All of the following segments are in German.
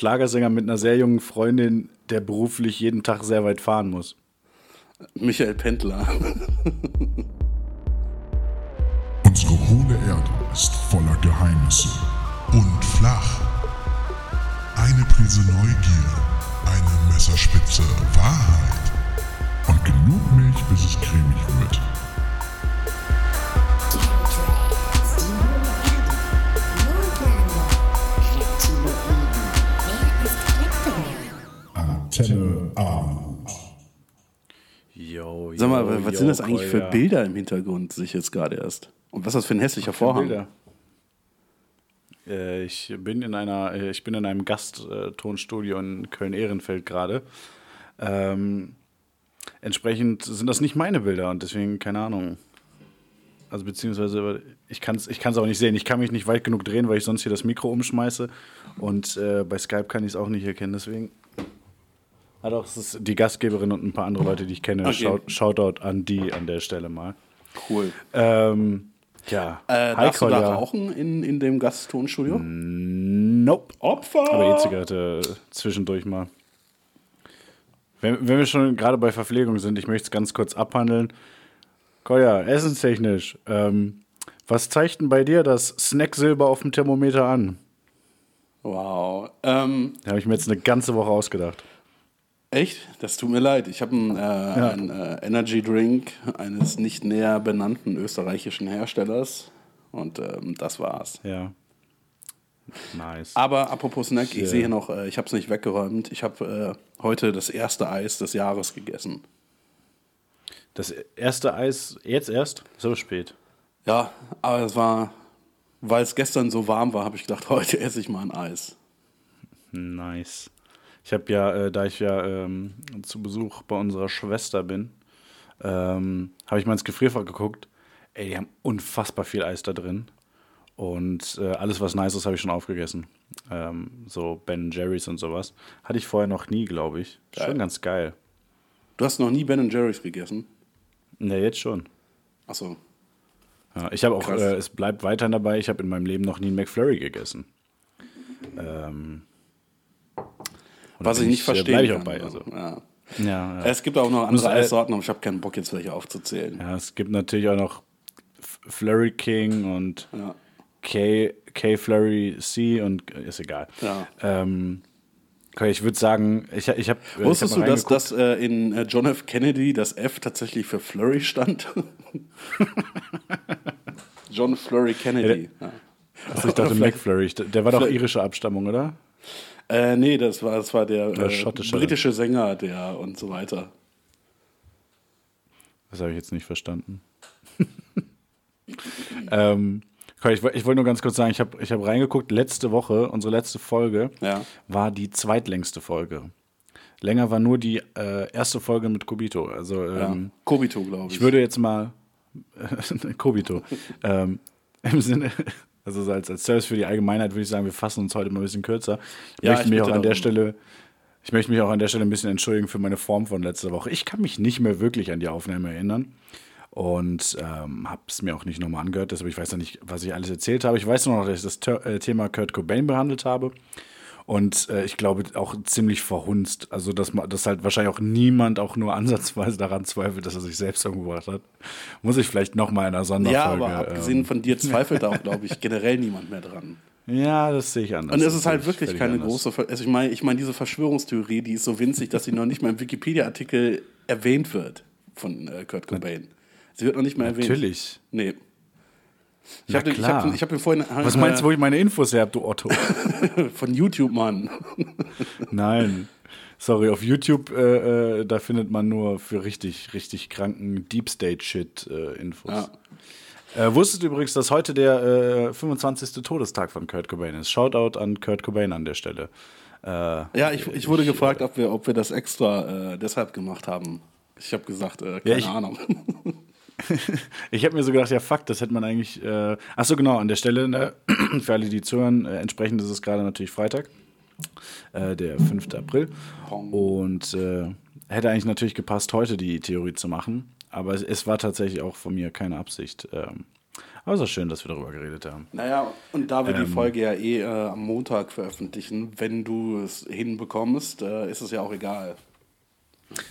Schlagersänger mit einer sehr jungen Freundin, der beruflich jeden Tag sehr weit fahren muss? Michael Pendler. Unsere hohle Erde ist voller Geheimnisse und flach. Eine Prise Neugier, eine Messerspitze Wahrheit und genug Milch, bis es cremig Antenne Armut. Yo, yo, Sag mal, was yo, sind das eigentlich für. Bilder im Hintergrund, sehe ich jetzt gerade erst? Und was ist das für ein hässlicher Vorhang? Bilder? Äh, ich bin in einer, äh, ich bin in einem Gasttonstudio in Köln-Ehrenfeld gerade. Ähm, entsprechend sind das nicht meine Bilder und deswegen keine Ahnung. Also beziehungsweise ich kann es ich kann's auch nicht sehen. Ich kann mich nicht weit genug drehen, weil ich sonst hier das Mikro umschmeiße. Und äh, bei Skype kann ich es auch nicht erkennen. Deswegen. Ah doch, es ist die Gastgeberin und ein paar andere Leute, die ich kenne. Okay. Shout, Shoutout an die an der Stelle mal. Cool. Ähm, ja. Äh, darfst du da rauchen in, in dem Gasttonstudio? Nope. Opfer! Aber E-Zigarette zwischendurch mal. Wenn, wenn wir schon gerade bei Verpflegung sind, ich möchte es ganz kurz abhandeln. Kolja, essenstechnisch. Ähm, was zeigt denn bei dir das Snacksilber auf dem Thermometer an? Wow. Ähm, Da habe ich mir jetzt eine ganze Woche ausgedacht. Echt? Das tut mir leid. Ich habe einen, äh, einen äh, Energy Drink eines nicht näher benannten österreichischen Herstellers. Und ähm, das war's. Ja. Nice. Aber apropos Snack, ich Ja. sehe hier noch, äh, ich habe es nicht weggeräumt. Ich habe äh, heute das erste Eis des Jahres gegessen. Das erste Eis jetzt erst? So spät. Ja, aber es war, weil es gestern so warm war, habe ich gedacht, heute esse ich mal ein Eis. Nice. Ich habe ja, äh, da ich ja ähm, zu Besuch bei unserer Schwester bin, ähm, habe ich mal ins Gefrierfach geguckt. Ey, die haben unfassbar viel Eis da drin. Und äh, alles, was nice ist, habe ich schon aufgegessen. Ähm, so Ben Jerry's und sowas. Hatte ich vorher noch nie, glaube ich. Geil. Schon ganz geil. Du hast noch nie Ben Jerry's gegessen? Ne, jetzt schon. Achso. Ja, ich habe auch, äh, es bleibt weiterhin dabei, ich habe in meinem Leben noch nie einen McFlurry gegessen. Ähm, Was ich nicht äh, verstehe. bleib ich auch bei. Also. ja. Ja, ja. Es gibt auch noch andere Eissorten, aber ich habe keinen Bock, jetzt welche aufzuzählen. Ja, es gibt natürlich auch noch Flurry King und Ja. K, K Flurry C und ist egal. Ja. Ähm, okay, ich würde sagen, ich, ich habe. Wusstest ich hab du, dass das äh, in äh, John F. Kennedy das F tatsächlich für Flurry stand? John Flurry Kennedy. Ja, reingeguckt? Ich dachte McFlurry. Der war doch vielleicht- irische Abstammung, oder? Äh, nee, das war, das war der Oder äh, britische Sänger, der und so weiter. Das habe ich jetzt nicht verstanden. ähm, ich, ich wollte nur ganz kurz sagen, ich habe ich hab reingeguckt, letzte Woche, unsere letzte Folge, Ja. war die zweitlängste Folge. Länger war nur die äh, erste Folge mit Kobito. Also Ja. ähm, Kobito, glaube ich. ich würde jetzt mal Kobito. ähm, Im Sinne, also so als, als Service für die Allgemeinheit würde ich sagen, wir fassen uns heute mal ein bisschen kürzer. Ich Ja, möchte ich mich auch an der. Stelle ich möchte mich auch an der Stelle ein bisschen entschuldigen für meine Form von letzter Woche. Ich kann mich nicht mehr wirklich an die Aufnahme erinnern und ähm, habe es mir auch nicht nochmal angehört. Deshalb ich weiß ja nicht, was ich alles erzählt habe. Ich weiß nur noch, dass ich das äh, Thema Kurt Cobain behandelt habe und äh, ich glaube auch ziemlich verhunzt. Also dass, ma- dass halt wahrscheinlich auch niemand auch nur ansatzweise daran zweifelt, dass er sich selbst umgebracht hat. Muss ich vielleicht nochmal in einer Sonderfolge. ja, aber abgesehen ähm, von dir zweifelt da auch, glaube ich, generell niemand mehr dran. ja, das sehe ich anders. Und es ist halt ich wirklich keine anders. große, also ich meine, ich meine, diese Verschwörungstheorie, die ist so winzig, dass sie noch nicht mal im Wikipedia-Artikel erwähnt wird von äh, Kurt Cobain. Sie wird noch nicht mal erwähnt. Natürlich. Nee. Ich habe ich klar. hab, ich hab mir vorhin Was meinst du, wo ich meine Infos her habe, du Otto? von YouTube, Mann. Nein. Sorry, auf YouTube, äh, äh, da findet man nur für richtig, richtig kranken Deep State-Shit äh, Infos. Äh, wusstest du übrigens, dass heute der äh, 25. Todestag von Kurt Cobain ist? Shoutout an Kurt Cobain an der Stelle. Äh, Ja, ich, ich wurde gefragt, ob wir, ob wir das extra äh, deshalb gemacht haben. Ich habe gesagt, äh, keine ich- Ahnung. Ich habe mir so gedacht, ja fuck, das hätte man eigentlich. Äh, ach so genau, an der Stelle, ne, für alle, die zuhören, äh, entsprechend ist es gerade natürlich Freitag, äh, der 5. April. Und äh, hätte eigentlich natürlich gepasst, heute die Theorie zu machen. Aber es, es war tatsächlich auch von mir keine Absicht. Ähm, Aber es ist schön, dass wir darüber geredet haben. Naja, und da wir die Folge ja eh äh, am Montag veröffentlichen, wenn du es hinbekommst, äh, ist es ja auch egal.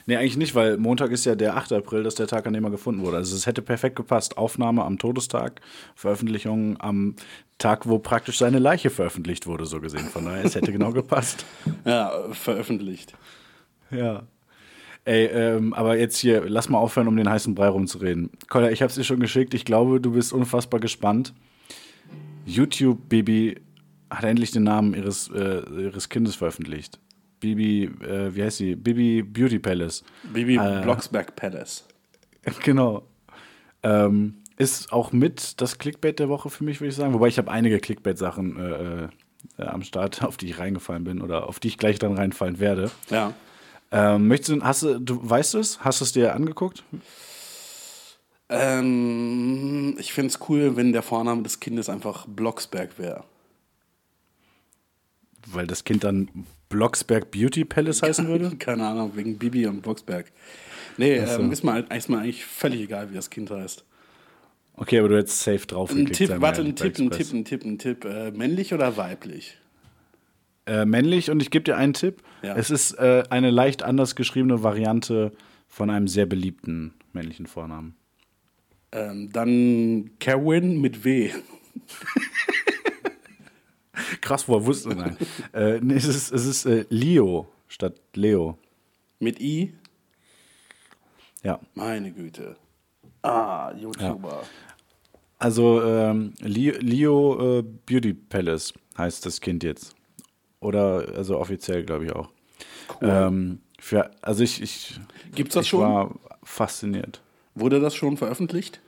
Nee, eigentlich nicht, weil Montag ist ja der 8. April, dass der Tag, an dem er gefunden wurde. Also es hätte perfekt gepasst. Aufnahme am Todestag, Veröffentlichung am Tag, wo praktisch seine Leiche veröffentlicht wurde, so gesehen. Von daher, es hätte genau gepasst. Ja, veröffentlicht. Ja. Ey, ähm, aber jetzt hier, lass mal aufhören, um den heißen Brei rumzureden. Kolja, ich hab's dir schon geschickt. Ich glaube, du bist unfassbar gespannt. YouTube Bibi hat endlich den Namen ihres, äh, ihres Kindes veröffentlicht. Bibi, äh, wie heißt sie? Bibi Beauty Palace. Bibi äh, Blocksberg Palace. Genau. Ähm, ist auch mit das Clickbait der Woche für mich, würde ich sagen. Wobei ich habe einige Clickbait-Sachen äh, äh, am Start, auf die ich reingefallen bin oder auf die ich gleich dann reinfallen werde. Ja. Ähm, möchtest du, hast du, du weißt du es? Hast du es dir angeguckt? Ähm, ich finde es cool, wenn der Vorname des Kindes einfach Blocksberg wäre. Weil das Kind dann Blocksberg Beauty Palace heißen würde? Keine Ahnung, wegen Bibi und Blocksberg. Nee, so. ähm, ist, mir, ist mir eigentlich völlig egal, wie das Kind heißt. Okay, aber du hättest safe drauf Ein Tipp, warte, ein Tipp, ein Tipp, ein Tipp, ein Tipp. Äh, männlich oder weiblich? Äh, männlich und ich gebe dir einen Tipp. Ja. Es ist äh, eine leicht anders geschriebene Variante von einem sehr beliebten männlichen Vornamen. Ähm, dann Kerwin mit W. Krass, woher wusste nein. äh, nee, es ist, es ist äh, Leo statt Leo. Mit I? Ja. Meine Güte. Ah, YouTuber. Ja. Also ähm, Leo, Leo äh, Beauty Palace heißt das Kind jetzt. Oder also offiziell, glaube ich auch. Cool. Ähm, für, also ich, ich, Gibt's das ich schon? war fasziniert. Wurde das schon veröffentlicht?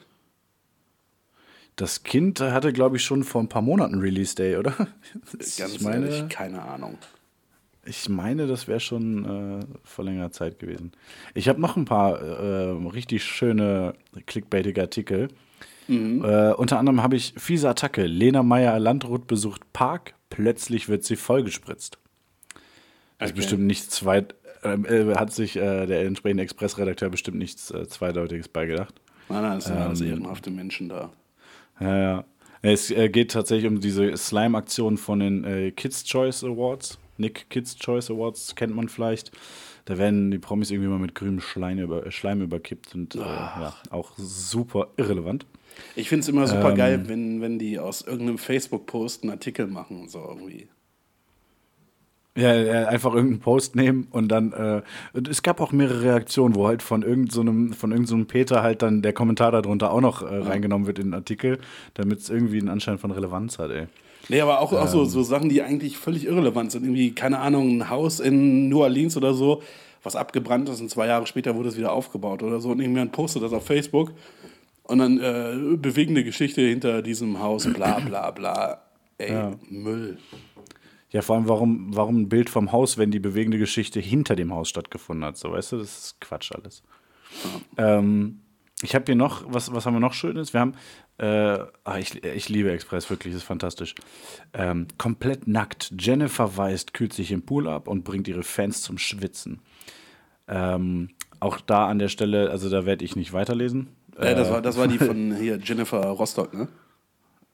Das Kind hatte, glaube ich, schon vor ein paar Monaten Release Day, oder? Ganz ich meine, ehrlich, keine Ahnung. Ich meine, das wäre schon äh, vor längerer Zeit gewesen. Ich habe noch ein paar äh, richtig schöne clickbaitige Artikel. Mhm. Äh, unter anderem habe ich fiese Attacke. Lena Meyer Landrut besucht Park, plötzlich wird sie vollgespritzt. Das ist Okay. bestimmt nichts weit, ähm, äh, hat sich äh, der entsprechende Expressredakteur bestimmt nichts äh, Zweideutiges beigedacht. Nein, nein, es sind alles Ähm. ehrenhafte Menschen da. Ja, ja. Es äh, geht tatsächlich um diese Slime-Aktion von den äh, Kids Choice Awards. Nick Kids Choice Awards kennt man vielleicht. Da werden die Promis irgendwie mal mit grünem Schleim, über, äh, Schleim überkippt und äh, ja, auch super irrelevant. Ich finde es immer super Ähm. geil, wenn, wenn die aus irgendeinem Facebook-Post einen Artikel machen und so irgendwie. Ja, ja, einfach irgendeinen Post nehmen und dann, äh, es gab auch mehrere Reaktionen, wo halt von irgendeinem, von irgendeinem Peter halt dann der Kommentar darunter auch noch äh, reingenommen wird in den Artikel, damit es irgendwie einen Anschein von Relevanz hat, ey. Nee, aber auch, auch Ähm. so, so Sachen, die eigentlich völlig irrelevant sind. Irgendwie, keine Ahnung, ein Haus in New Orleans oder so, was abgebrannt ist und zwei Jahre später wurde es wieder aufgebaut oder so. Und irgendjemand postet das auf Facebook und dann äh, bewegende Geschichte hinter diesem Haus, bla bla bla. Ey, Ja. Müll. Ja, vor allem, warum, warum ein Bild vom Haus, wenn die bewegende Geschichte hinter dem Haus stattgefunden hat? So, weißt du, das ist Quatsch alles. Ähm, ich habe hier noch, was, was haben wir noch Schönes? Wir haben, äh, ah, ich, ich liebe Express, wirklich, ist fantastisch. Ähm, komplett nackt. Jennifer Weist kühlt sich im Pool ab und bringt ihre Fans zum Schwitzen. Ähm, auch da an der Stelle, also da werde ich nicht weiterlesen. Äh, das, war, das war die von hier, Jennifer Rostock, ne?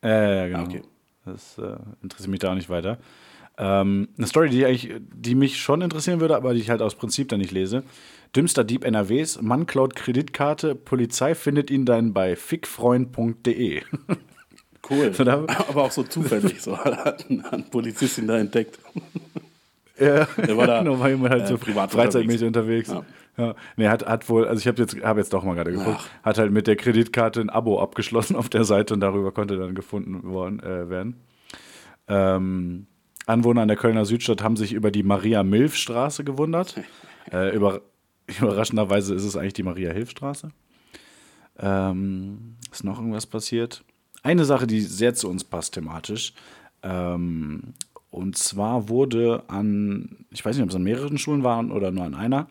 Äh, ja, genau. okay. Das äh, interessiert mich da auch nicht weiter. Ähm, eine Story, die, eigentlich, die mich schon interessieren würde, aber die ich halt aus Prinzip dann nicht lese. Dümmster Dieb NRWs, Mann klaut Kreditkarte, Polizei findet ihn dann bei fickfreund.de. Cool. So, da- Aber auch so zufällig, so hat ein, Polizist ihn da entdeckt. ja, Der war da, genau, war jemand halt äh, so privat freizeitmäßig unterwegs. Ja. Ja. Nee, hat, hat wohl, also ich habe jetzt, hab jetzt doch mal gerade geguckt, Ach. hat halt mit der Kreditkarte ein Abo abgeschlossen auf der Seite und darüber konnte dann gefunden worden, äh, werden. Ähm, Anwohner an der Kölner Südstadt haben sich über die Maria-Milf-Straße gewundert. äh, über, überraschenderweise ist es eigentlich die Maria-Hilf-Straße. Ähm, ist noch irgendwas passiert? Eine Sache, die sehr zu uns passt thematisch. Ähm, und zwar wurde an, ich weiß nicht, ob es an mehreren Schulen waren oder nur an einer,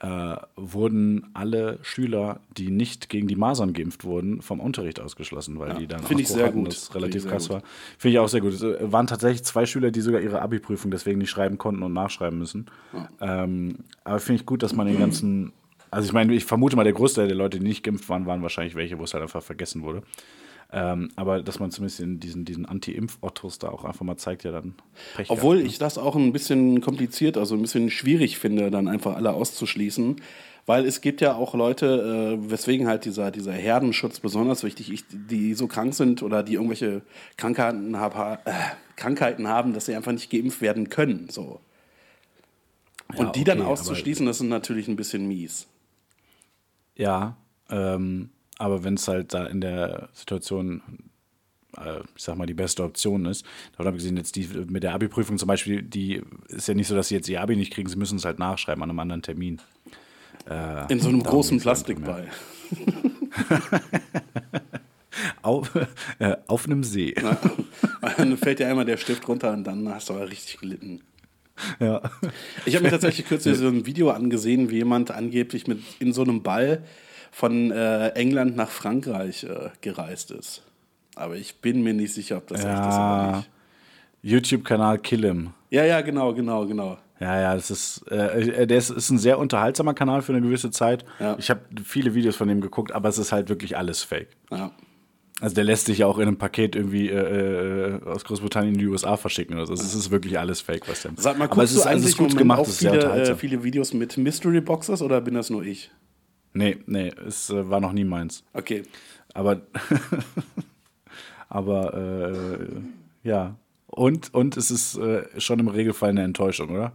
äh, wurden alle Schüler, die nicht gegen die Masern geimpft wurden, vom Unterricht ausgeschlassen, weil die dann ich sehr hatten, gut. Das relativ krass gut. war. Finde ich auch sehr gut. Es äh, waren tatsächlich zwei Schüler, die sogar ihre Abi-Prüfung deswegen nicht schreiben konnten und nachschreiben müssen. Ähm, aber finde ich gut, dass man den ganzen, also ich meine, ich vermute mal, der Großteil der Leute, die nicht geimpft waren, waren wahrscheinlich welche, wo es halt einfach vergessen wurde. Ähm, aber dass man zumindest in diesen, diesen Anti-Impf-Ottos da auch einfach mal zeigt, ja dann Pech Obwohl gehabt, ne? ich das auch ein bisschen kompliziert, also ein bisschen schwierig finde, dann einfach alle auszuschließen. Weil es gibt ja auch Leute, äh, weswegen halt dieser, dieser Herdenschutz besonders wichtig ist, die so krank sind oder die irgendwelche Krankheiten, hab, äh, Krankheiten haben, dass sie einfach nicht geimpft werden können. So. Und Ja, die dann okay, aber- auszuschließen, das ist natürlich ein bisschen mies. Ja, ähm, aber wenn es halt da in der Situation, äh, ich sag mal, die beste Option ist, davon habe ich gesehen, jetzt die mit der Abi-Prüfung zum Beispiel, die ist ja nicht so, dass sie jetzt ihr Abi nicht kriegen, sie müssen es halt nachschreiben an einem anderen Termin. Äh, In so einem großen. Plastikball. Auf, äh, auf einem See. dann fällt dir einmal der Stift runter und dann hast du aber richtig gelitten. Ja. Ich habe mir tatsächlich kürzlich so ein Video angesehen, wie jemand angeblich mit in so einem Ball von äh, England nach Frankreich äh, gereist ist. Aber ich bin mir nicht sicher, ob das echt ist oder ja. nicht. YouTube-Kanal Killim. Ja, ja, genau, genau, genau. Ja, ja, das ist, äh, der ist, ist ein sehr unterhaltsamer Kanal für eine gewisse Zeit. Ja. Ich habe viele Videos von dem geguckt, aber es ist halt wirklich alles fake. Ja. Also der lässt sich ja auch in einem Paket irgendwie äh, äh, aus Großbritannien in die USA verschicken oder so. Es ist wirklich alles fake, was der Sag mal, Aber es ist, du also es eigentlich ist gut gemacht, auch es ist sehr viele, äh, unterhaltsam. viele Videos mit Mystery Boxes oder bin das nur ich? Nee, nee, es äh, war noch nie meins. Okay. Aber, aber äh, ja. Und, und es ist äh, schon im Regelfall eine Enttäuschung, oder?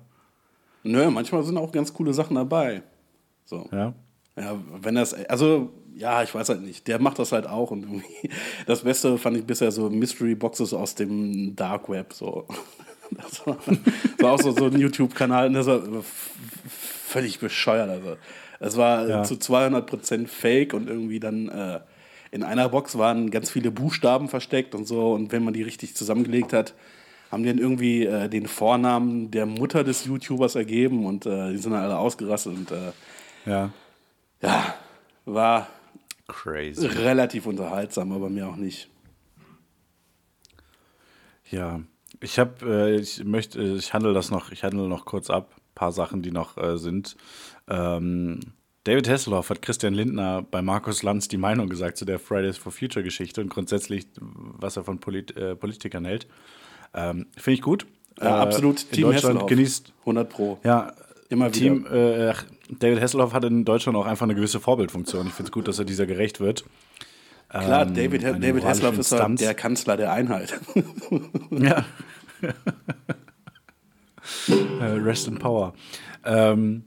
Nö, manchmal sind auch ganz coole Sachen dabei. So. Ja. Ja, wenn das, also, ja, ich weiß halt nicht. Der macht das halt auch und irgendwie, das Beste fand ich bisher so Mystery Boxes aus dem Dark Web, so. Das war, das war auch so, so ein YouTube-Kanal und das war völlig bescheuert, also. Es war Ja. zu 200% Fake und irgendwie dann, äh, in einer Box waren ganz viele Buchstaben versteckt und so und wenn man die richtig zusammengelegt hat, haben die dann irgendwie äh, den Vornamen der Mutter des YouTubers ergeben und äh, die sind dann alle ausgerastet und äh, Ja. ja, war Crazy. relativ unterhaltsam, aber mir auch nicht. Ja, ich habe, äh, ich möchte, ich handle das noch, ich handle noch kurz ab, paar Sachen, die noch äh, sind. Ähm, David Hasselhoff hat Christian Lindner bei Markus Lanz die Meinung gesagt zu der Fridays for Future Geschichte und grundsätzlich, was er von Polit äh, Politikern hält. Ähm, Finde ich gut. Ja, Äh, absolut in Team Deutschland Hasselhoff. genießt 100 Pro. ja, Immer wieder. Team, äh, David Hasselhoff hat in Deutschland auch einfach eine gewisse Vorbildfunktion. Ich finde es gut, dass er dieser gerecht wird. Klar, Ähm, David, eine David Hasselhoff ist halt der Kanzler der Einheit. Ja. äh, Rest in Power. Ähm,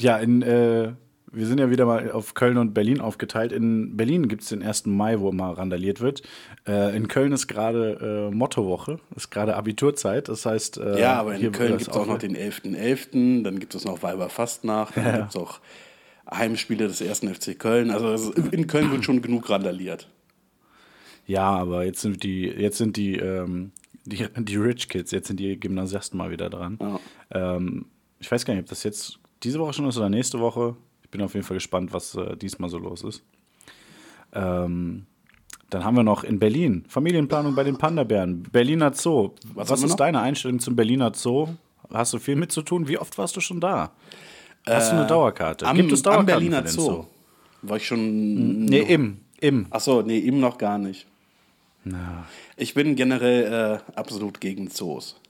ja, in, äh, wir sind ja wieder mal auf Köln und Berlin aufgeteilt. In Berlin gibt es den 1. Mai, wo immer randaliert wird. Äh, in Köln ist gerade äh, Mottowoche, ist gerade Abiturzeit. Das heißt, äh, ja, aber in Köln gibt es auch noch den 11.11., dann gibt es noch Weiberfastnacht, dann gibt es auch Heimspiele des 1. FC Köln. Also in Köln wird schon genug randaliert. Ja, aber jetzt sind die, jetzt sind die, ähm, die, die Rich Kids, jetzt sind die Gymnasiasten mal wieder dran. Ja. Ähm, ich weiß gar nicht, ob das jetzt diese Woche schon ist oder nächste Woche. Ich bin auf jeden Fall gespannt, was äh, diesmal so los ist. Ähm, dann haben wir noch in Berlin Familienplanung bei den Panda-Bären. Berliner Zoo. Was, wir ist noch? deine Einstellung zum Berliner Zoo? Hast du viel mit zu tun? Wie oft warst du schon da? Hast du eine Dauerkarte? Am, Gibt es am Dauerkarten Berliner für den Zoo. War ich schon. Nee, im. Im. Achso, nee, ihm noch gar nicht. Ich bin generell äh, absolut gegen Zoos.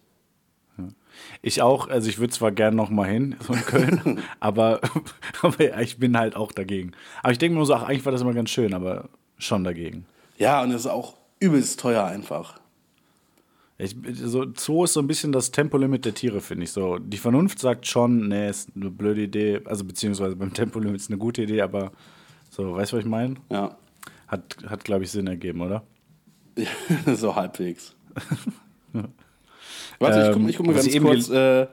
Ich auch, also ich würde zwar gerne noch mal hin, so in Köln, aber, aber ja, ich bin halt auch dagegen. Aber ich denke mir so, ach, eigentlich war das immer ganz schön, aber schon dagegen. Ja, und es ist auch übelst teuer einfach. Ich, so, Zoo ist so ein bisschen das Tempolimit der Tiere, finde ich. So, die Vernunft sagt schon, nee, ist eine blöde Idee, also beziehungsweise beim Tempolimit ist eine gute Idee, aber so, weißt du, was ich meine? Ja, Hat, hat glaube ich, Sinn ergeben, oder? so halbwegs. Warte, ich gucke guck mal ganz kurz äh,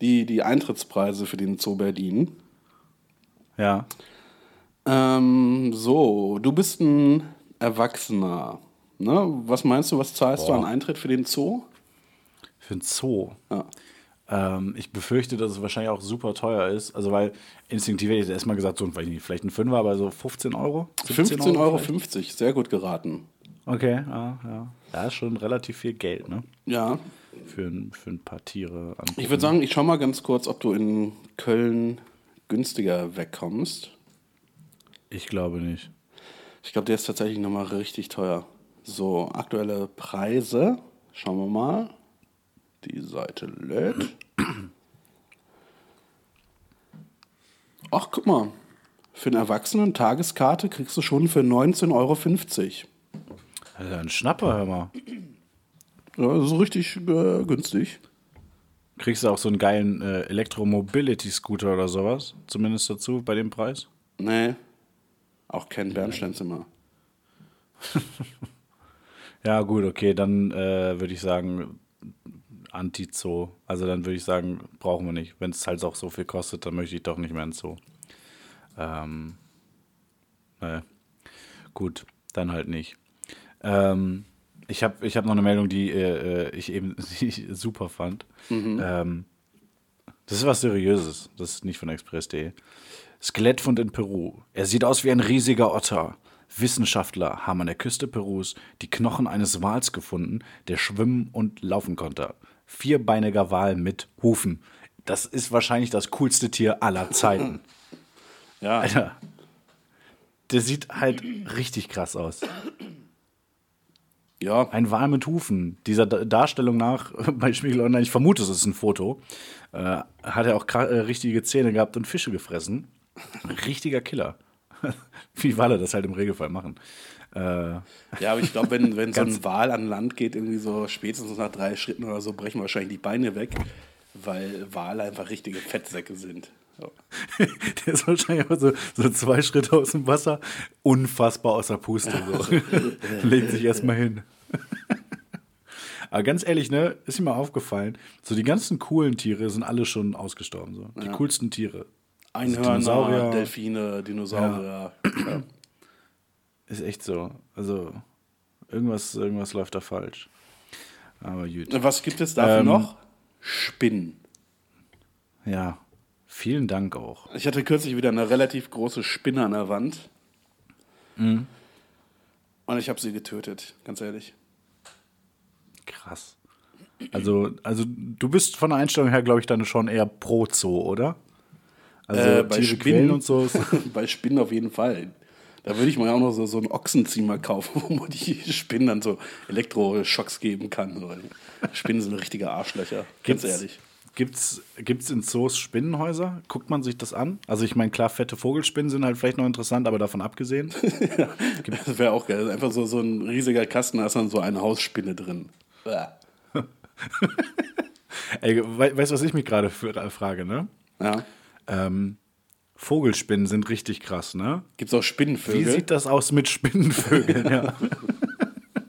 die, die Eintrittspreise für den Zoo Berlin. Ja. Ähm, so, du bist ein Erwachsener. Ne? Was meinst du, was zahlst du an Eintritt für den Zoo? Für ein Zoo. Ja. Ähm, ich befürchte, dass es wahrscheinlich auch super teuer ist. Also, weil instinktiv hätte ich jetzt erstmal gesagt, so, vielleicht ein Fünfer, aber so 15 Euro? 17 15,50 Euro, vielleicht? sehr gut geraten. Okay, ja, ja. Ja, ist schon relativ viel Geld, ne? Ja, Für ein, für ein paar Tiere. angucken. ich würde sagen, ich schau mal ganz kurz, ob du in Köln günstiger wegkommst. Ich glaube nicht. Ich glaube, der ist tatsächlich nochmal richtig teuer. So, aktuelle Preise. Schauen wir mal. Die Seite lädt. Ach, guck mal. Für einen Erwachsenen Tageskarte kriegst du schon für 19,50 Euro. Alter, ein Schnapper, hör mal. Ja, das ist richtig äh, günstig. Kriegst du auch so einen geilen äh, Elektromobility-Scooter oder sowas? Zumindest dazu bei dem Preis? Nee. Auch kein Bernsteinzimmer. Ja, gut, okay, dann äh, würde ich sagen, Anti-Zoo. Also dann würde ich sagen, brauchen wir nicht. Wenn es halt auch so viel kostet, dann möchte ich doch nicht mehr ins Zoo. Ähm, naja. Gut, dann halt nicht. Ähm, ich habe ich hab noch eine Meldung, die äh, ich eben die ich super fand. Ähm, das ist was Seriöses. Das ist nicht von Express.de. Skelettfund in Peru. Er sieht aus wie ein riesiger Otter. Wissenschaftler haben an der Küste Perus die Knochen eines Wals gefunden, der schwimmen und laufen konnte. Vierbeiniger Wal mit Hufen. Das ist wahrscheinlich das coolste Tier aller Zeiten. Ja. Alter. Der sieht halt richtig krass aus. Ja. Ein Wal mit Hufen. Dieser Da- Darstellung nach bei Spiegel Online, ich vermute, es ist ein Foto, äh, hat er auch äh, richtige Zähne gehabt und Fische gefressen. Ein richtiger Killer. Wie Wale das halt im Regelfall machen. Äh, Ja, aber ich glaube, wenn, wenn so ein Wal an Land geht, irgendwie so spätestens nach drei Schritten oder so, brechen wahrscheinlich die Beine weg, weil Wale einfach richtige Fettsäcke sind. So. der ist wahrscheinlich auch so, so zwei Schritte aus dem Wasser, unfassbar außer Puste. So. Legt sich erstmal hin. Aber ganz ehrlich, ne, ist mir mal aufgefallen, so die ganzen coolen Tiere sind alle schon ausgestorben. So. Die coolsten Tiere. Einhörner, Dinosaurier. Delfine, Dinosaurier. Ja. Ist echt so. Also, irgendwas, irgendwas läuft da falsch. Aber gut. Was gibt es dafür Ähm, noch? Spinnen. Ja, vielen Dank auch. Ich hatte kürzlich wieder eine relativ große Spinne an der Wand. Mhm. Und ich habe sie getötet, ganz ehrlich. Krass. Also, also du bist von der Einstellung her, glaube ich, dann schon eher pro Zoo, oder? Also Äh, bei Tiere quälen und so. bei Spinnen auf jeden Fall. Da würde ich mir auch noch so, so einen Ochsenziemer kaufen, wo man die Spinnen dann so Elektroschocks geben kann. Spinnen sind richtige Arschlöcher, ganz Gibt's- ehrlich. Gibt's, gibt's in Zoos Spinnenhäuser? Guckt man sich das an? Also ich meine, klar, fette Vogelspinnen sind halt vielleicht noch interessant, aber davon abgesehen. Das wäre auch geil. Einfach so, so ein riesiger Kasten, da ist dann so eine Hausspinne drin. Bäh. Ey, we weißt du, was ich mich gerade äh, frage, ne? Ja. Ähm, Vogelspinnen sind richtig krass, ne? Gibt es auch Wie Spinnenvögel? sieht das aus mit Spinnenvögeln? ja.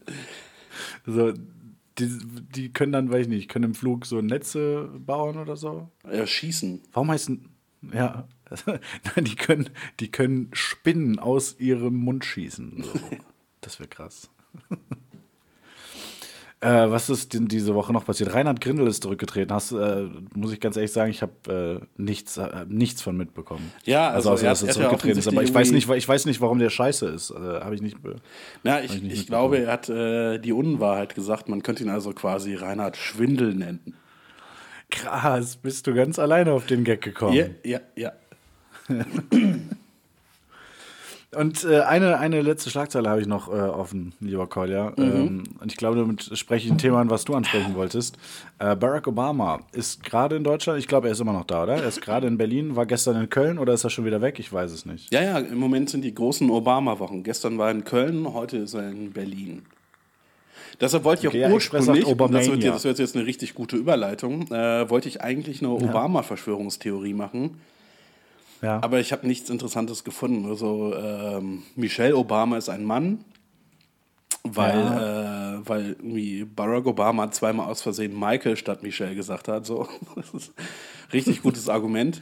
so, die, die können dann, weiß ich nicht, können im Flug so Netze bauen oder so. ja, schießen. Warum heißen. Ja. Nein, die können, die können Spinnen aus ihrem Mund schießen. So. Das wäre krass. Äh, was ist denn diese Woche noch passiert? Reinhard Grindel ist zurückgetreten. Hast, äh, muss ich ganz ehrlich sagen, ich habe äh, nichts, äh, nichts von mitbekommen. Ja, also außer, er dass er zurückgetreten ist. Aber ich weiß, nicht, ich weiß nicht, warum der scheiße ist. Äh, habe ich nicht. Na, ich, ich nicht ich glaube, er hat äh, die Unwahrheit gesagt. Man könnte ihn also quasi Reinhard Schwindel nennen. Krass, bist du ganz alleine auf den Gag gekommen. Ja, ja, ja. Und äh, eine, eine letzte Schlagzeile habe ich noch äh, offen, lieber Kolja. Ähm, und ich glaube, damit spreche ich ein Thema an, was du ansprechen wolltest. Äh, Barack Obama ist gerade in Deutschland, ich glaube, er ist immer noch da, oder? Er ist gerade in Berlin, war gestern in Köln oder ist er schon wieder weg? Ich weiß es nicht. Ja, ja, im Moment sind die großen Obama-Wochen. Gestern war er in Köln, heute ist er in Berlin. Deshalb wollte ich auch ja, ursprünglich, das wird, jetzt- das wird jetzt eine richtig gute Überleitung, äh, wollte ich eigentlich eine Obama-Verschwörungstheorie machen, Ja. aber ich habe nichts Interessantes gefunden. Also ähm, Michelle Obama ist ein Mann, weil, äh, weil irgendwie Barack Obama zweimal aus Versehen Michael statt Michelle gesagt hat. So. Das ist ein richtig gutes Argument.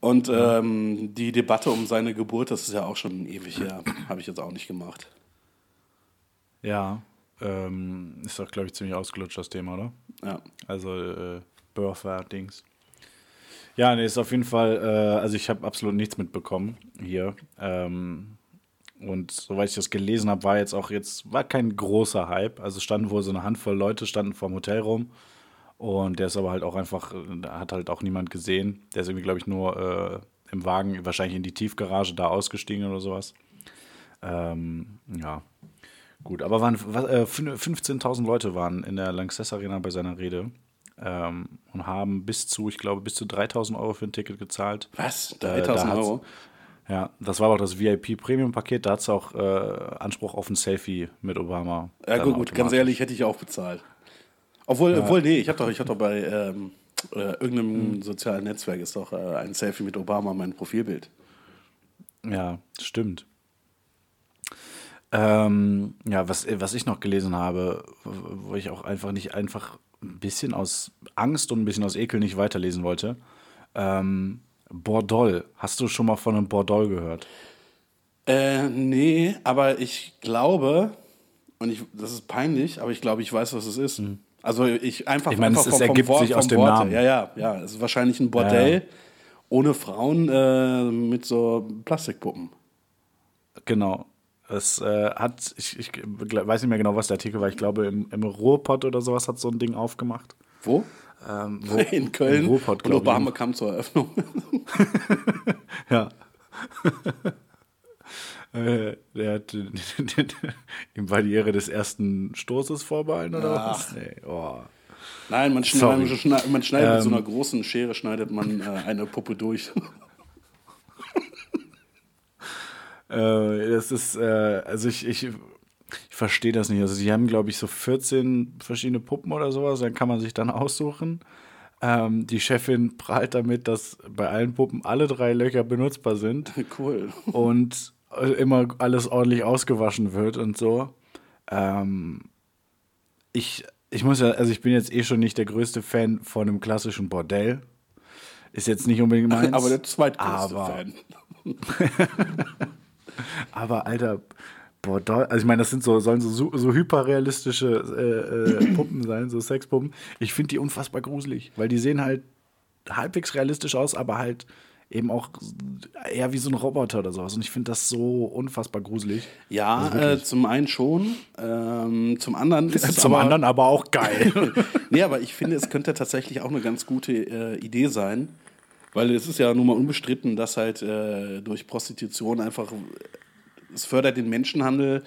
Und ähm, die Debatte um seine Geburt, das ist ja auch schon ewig her. Habe ich jetzt auch nicht gemacht. ja. Ähm, ist doch, glaube ich, ziemlich ausgelutscht, das Thema, oder? Ja. Also äh, Birther-Dings. Ja, nee, ist auf jeden Fall, äh, also ich habe absolut nichts mitbekommen hier. Ähm, und soweit ich das gelesen habe, war jetzt auch jetzt, war kein großer Hype. Also standen wohl so eine Handvoll Leute, standen vorm Hotel rum. Und der ist aber halt auch einfach, äh, hat halt auch niemand gesehen. Der ist irgendwie, glaube ich, nur äh, im Wagen, wahrscheinlich in die Tiefgarage da ausgestiegen oder sowas. Ähm, ja, gut. Aber waren äh, 15.000 Leute waren in der Lanxess Arena bei seiner Rede ähm, und haben bis zu, ich glaube, bis zu 3.000 Euro für ein Ticket gezahlt. Was? Äh, 3000 Euro? Ja, das war auch das VIP-Premium-Paket. Da hat es auch äh, Anspruch auf ein Selfie mit Obama. Ja, gut, gut, ganz ehrlich, hätte ich auch bezahlt. Obwohl, obwohl nee, ich habe doch, ich hab doch bei ähm, äh, irgendeinem sozialen Netzwerk ist doch äh, ein Selfie mit Obama mein Profilbild. Ja, stimmt. Ähm, ja, was, was ich noch gelesen habe, wo ich auch einfach nicht einfach ein bisschen aus Angst und ein bisschen aus Ekel nicht weiterlesen wollte. Ähm, Bordol. Hast du schon mal von einem Bordol gehört? Äh, nee, aber ich glaube, und ich, das ist peinlich, aber ich glaube, ich weiß, was es ist. Also ich einfach, Ich meine, einfach es- es ergibt sich aus dem Worte. Namen. Ja, ja, ja. Es ist wahrscheinlich ein Bordell ohne Frauen äh, mit so Plastikpuppen. Genau. Es äh, hat, ich, ich weiß nicht mehr genau, was der Artikel war. Ich glaube, im, im Ruhrpott oder sowas hat so ein Ding aufgemacht. Wo? Ähm, wo, In Köln. Im Ruhrpott, und glaube ich. Obama kam zur Eröffnung. Ja. äh, der hat, ihm war die Ehre des ersten Stoßes vorbehalten oder was? Nee, oh. Nein, man, schne Sorry. man, schne man schneidet mit so Ähm. einer großen Schere schneidet man äh, eine Puppe durch. Äh, das ist, äh, also ich, ich, ich verstehe das nicht. Also sie haben, glaube ich, so 14 verschiedene Puppen oder sowas, dann kann man sich dann aussuchen. Ähm, die Chefin prahlt damit, dass bei allen Puppen alle drei Löcher benutzbar sind cool. und äh, immer alles ordentlich ausgewaschen wird und so. Ähm, ich, ich muss ja, also ich bin jetzt eh schon nicht der größte Fan von einem klassischen Bordell. Ist jetzt nicht unbedingt meins. Aber der zweitgrößte Aber- Fan. Aber Alter, Bordell, also ich meine, das sind so, sollen so, so hyperrealistische äh, äh, Puppen sein, so Sexpuppen. Ich finde die unfassbar gruselig, weil die sehen halt halbwegs realistisch aus, aber halt eben auch eher wie so ein Roboter oder sowas. Und ich finde das so unfassbar gruselig. Ja, äh, zum einen schon. Ähm, zum anderen ist es Zum aber, anderen aber auch geil. nee, aber ich finde, es könnte tatsächlich auch eine ganz gute äh, Idee sein. Weil es ist ja nun mal unbestritten, dass halt äh, durch Prostitution einfach, es fördert den Menschenhandel.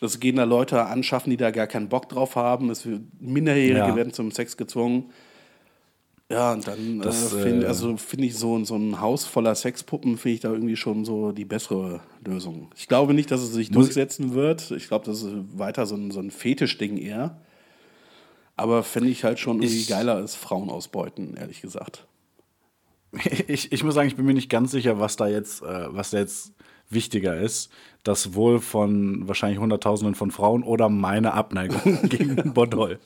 Das gehen da Leute anschaffen, die da gar keinen Bock drauf haben. Es Minderjährige Ja. werden zum Sex gezwungen. Ja, und dann Das, äh, finde äh, also find ich so, so ein Haus voller Sexpuppen, finde ich da irgendwie schon so die bessere Lösung. Ich glaube nicht, dass es sich durchsetzen wird. Ich glaube, das ist weiter so ein, so ein Fetischding eher. Aber fände ich halt schon irgendwie Ich- geiler als Frauen ausbeuten, ehrlich gesagt. ich, ich muss sagen, ich bin mir nicht ganz sicher, was da jetzt, äh, was da jetzt wichtiger ist. Das Wohl von wahrscheinlich Hunderttausenden von Frauen oder meine Abneigung gegen Bordell.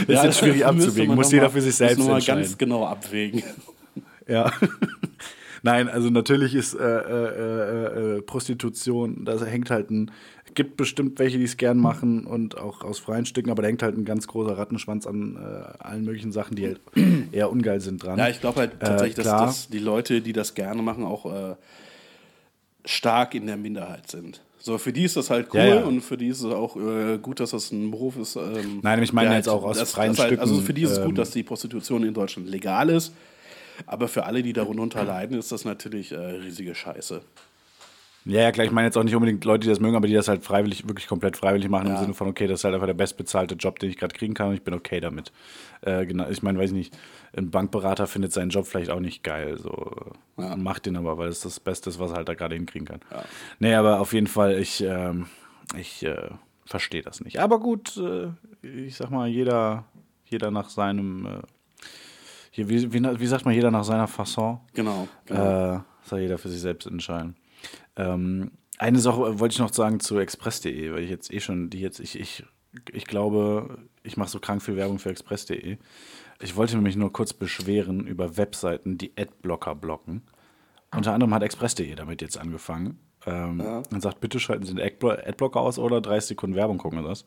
Ist Ja, jetzt schwierig abzuwägen. Muss jeder mal- für sich selbst entscheiden. ganz genau abwägen. Ja. Nein, also natürlich ist äh, äh, äh, Prostitution, da hängt halt ein, gibt bestimmt welche, die es gern machen und auch aus freien Stücken, aber da hängt halt ein ganz großer Rattenschwanz an äh, allen möglichen Sachen, die halt eher ungeil sind dran. Ja, ich glaube halt tatsächlich, dass, Äh, dass die Leute, die das gerne machen, auch äh, stark in der Minderheit sind. So, für die ist das halt cool Ja, ja. und für die ist es auch äh, gut, dass das ein Beruf ist. Ähm, Nein, ich meine der jetzt auch aus das, freien das halt, Also Stücken, für die ist es ähm, gut, dass die Prostitution in Deutschland legal ist. Aber für alle, die darunter leiden, ist das natürlich äh, riesige Scheiße. Ja, ja, klar, ich meine jetzt auch nicht unbedingt Leute, die das mögen, aber die das halt freiwillig, wirklich komplett freiwillig machen, Ja. im Sinne von, okay, das ist halt einfach der bestbezahlte Job, den ich gerade kriegen kann und ich bin okay damit. Äh, genau, ich meine, weiß ich nicht, ein Bankberater findet seinen Job vielleicht auch nicht geil, so Ja. macht den aber, weil es das Beste ist, was er halt da gerade hinkriegen kann. Nee, aber auf jeden Fall, ich, ähm, ich äh, verstehe das nicht. Aber gut, äh, ich sag mal, jeder, jeder nach seinem, äh, hier, wie, wie, wie sagt man, jeder nach seiner Fasson. Genau. genau. Äh, soll jeder für sich selbst entscheiden. Ähm, eine Sache wollte ich noch sagen zu express.de, weil ich jetzt eh schon, die jetzt, ich, ich, ich glaube, ich mache so krank viel Werbung für express.de. Ich wollte mich nur kurz beschweren über Webseiten, die Adblocker blocken. Unter anderem hat express.de damit jetzt angefangen. Ähm, Und sagt, bitte schalten Sie den Adblo- Adblocker aus oder 30 Sekunden Werbung gucken oder das.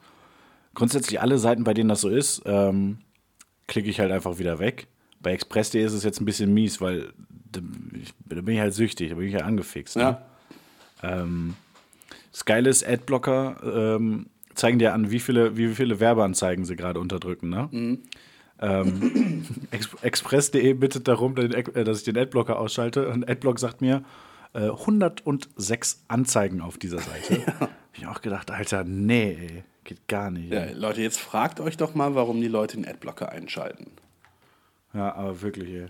Grundsätzlich alle Seiten, bei denen das so ist, ähm, klicke ich halt einfach wieder weg. Bei express.de ist es jetzt ein bisschen mies, weil da, bin ich halt süchtig, da bin ich ja angefixt. Ne? ja. Ähm, das Geile ist, Adblocker ähm, zeigen dir an, wie viele, wie viele Werbeanzeigen sie gerade unterdrücken. Ne? Ähm, Ex Express.de bittet darum, äh, dass ich den Adblocker ausschalte und Adblock sagt mir, Äh, 106 Anzeigen auf dieser Seite. Hab ich auch gedacht, Alter, nee, ey, geht gar nicht. Ja. Leute, jetzt fragt euch doch mal, warum die Leute den Adblocker einschalten. Ja, aber wirklich, ey.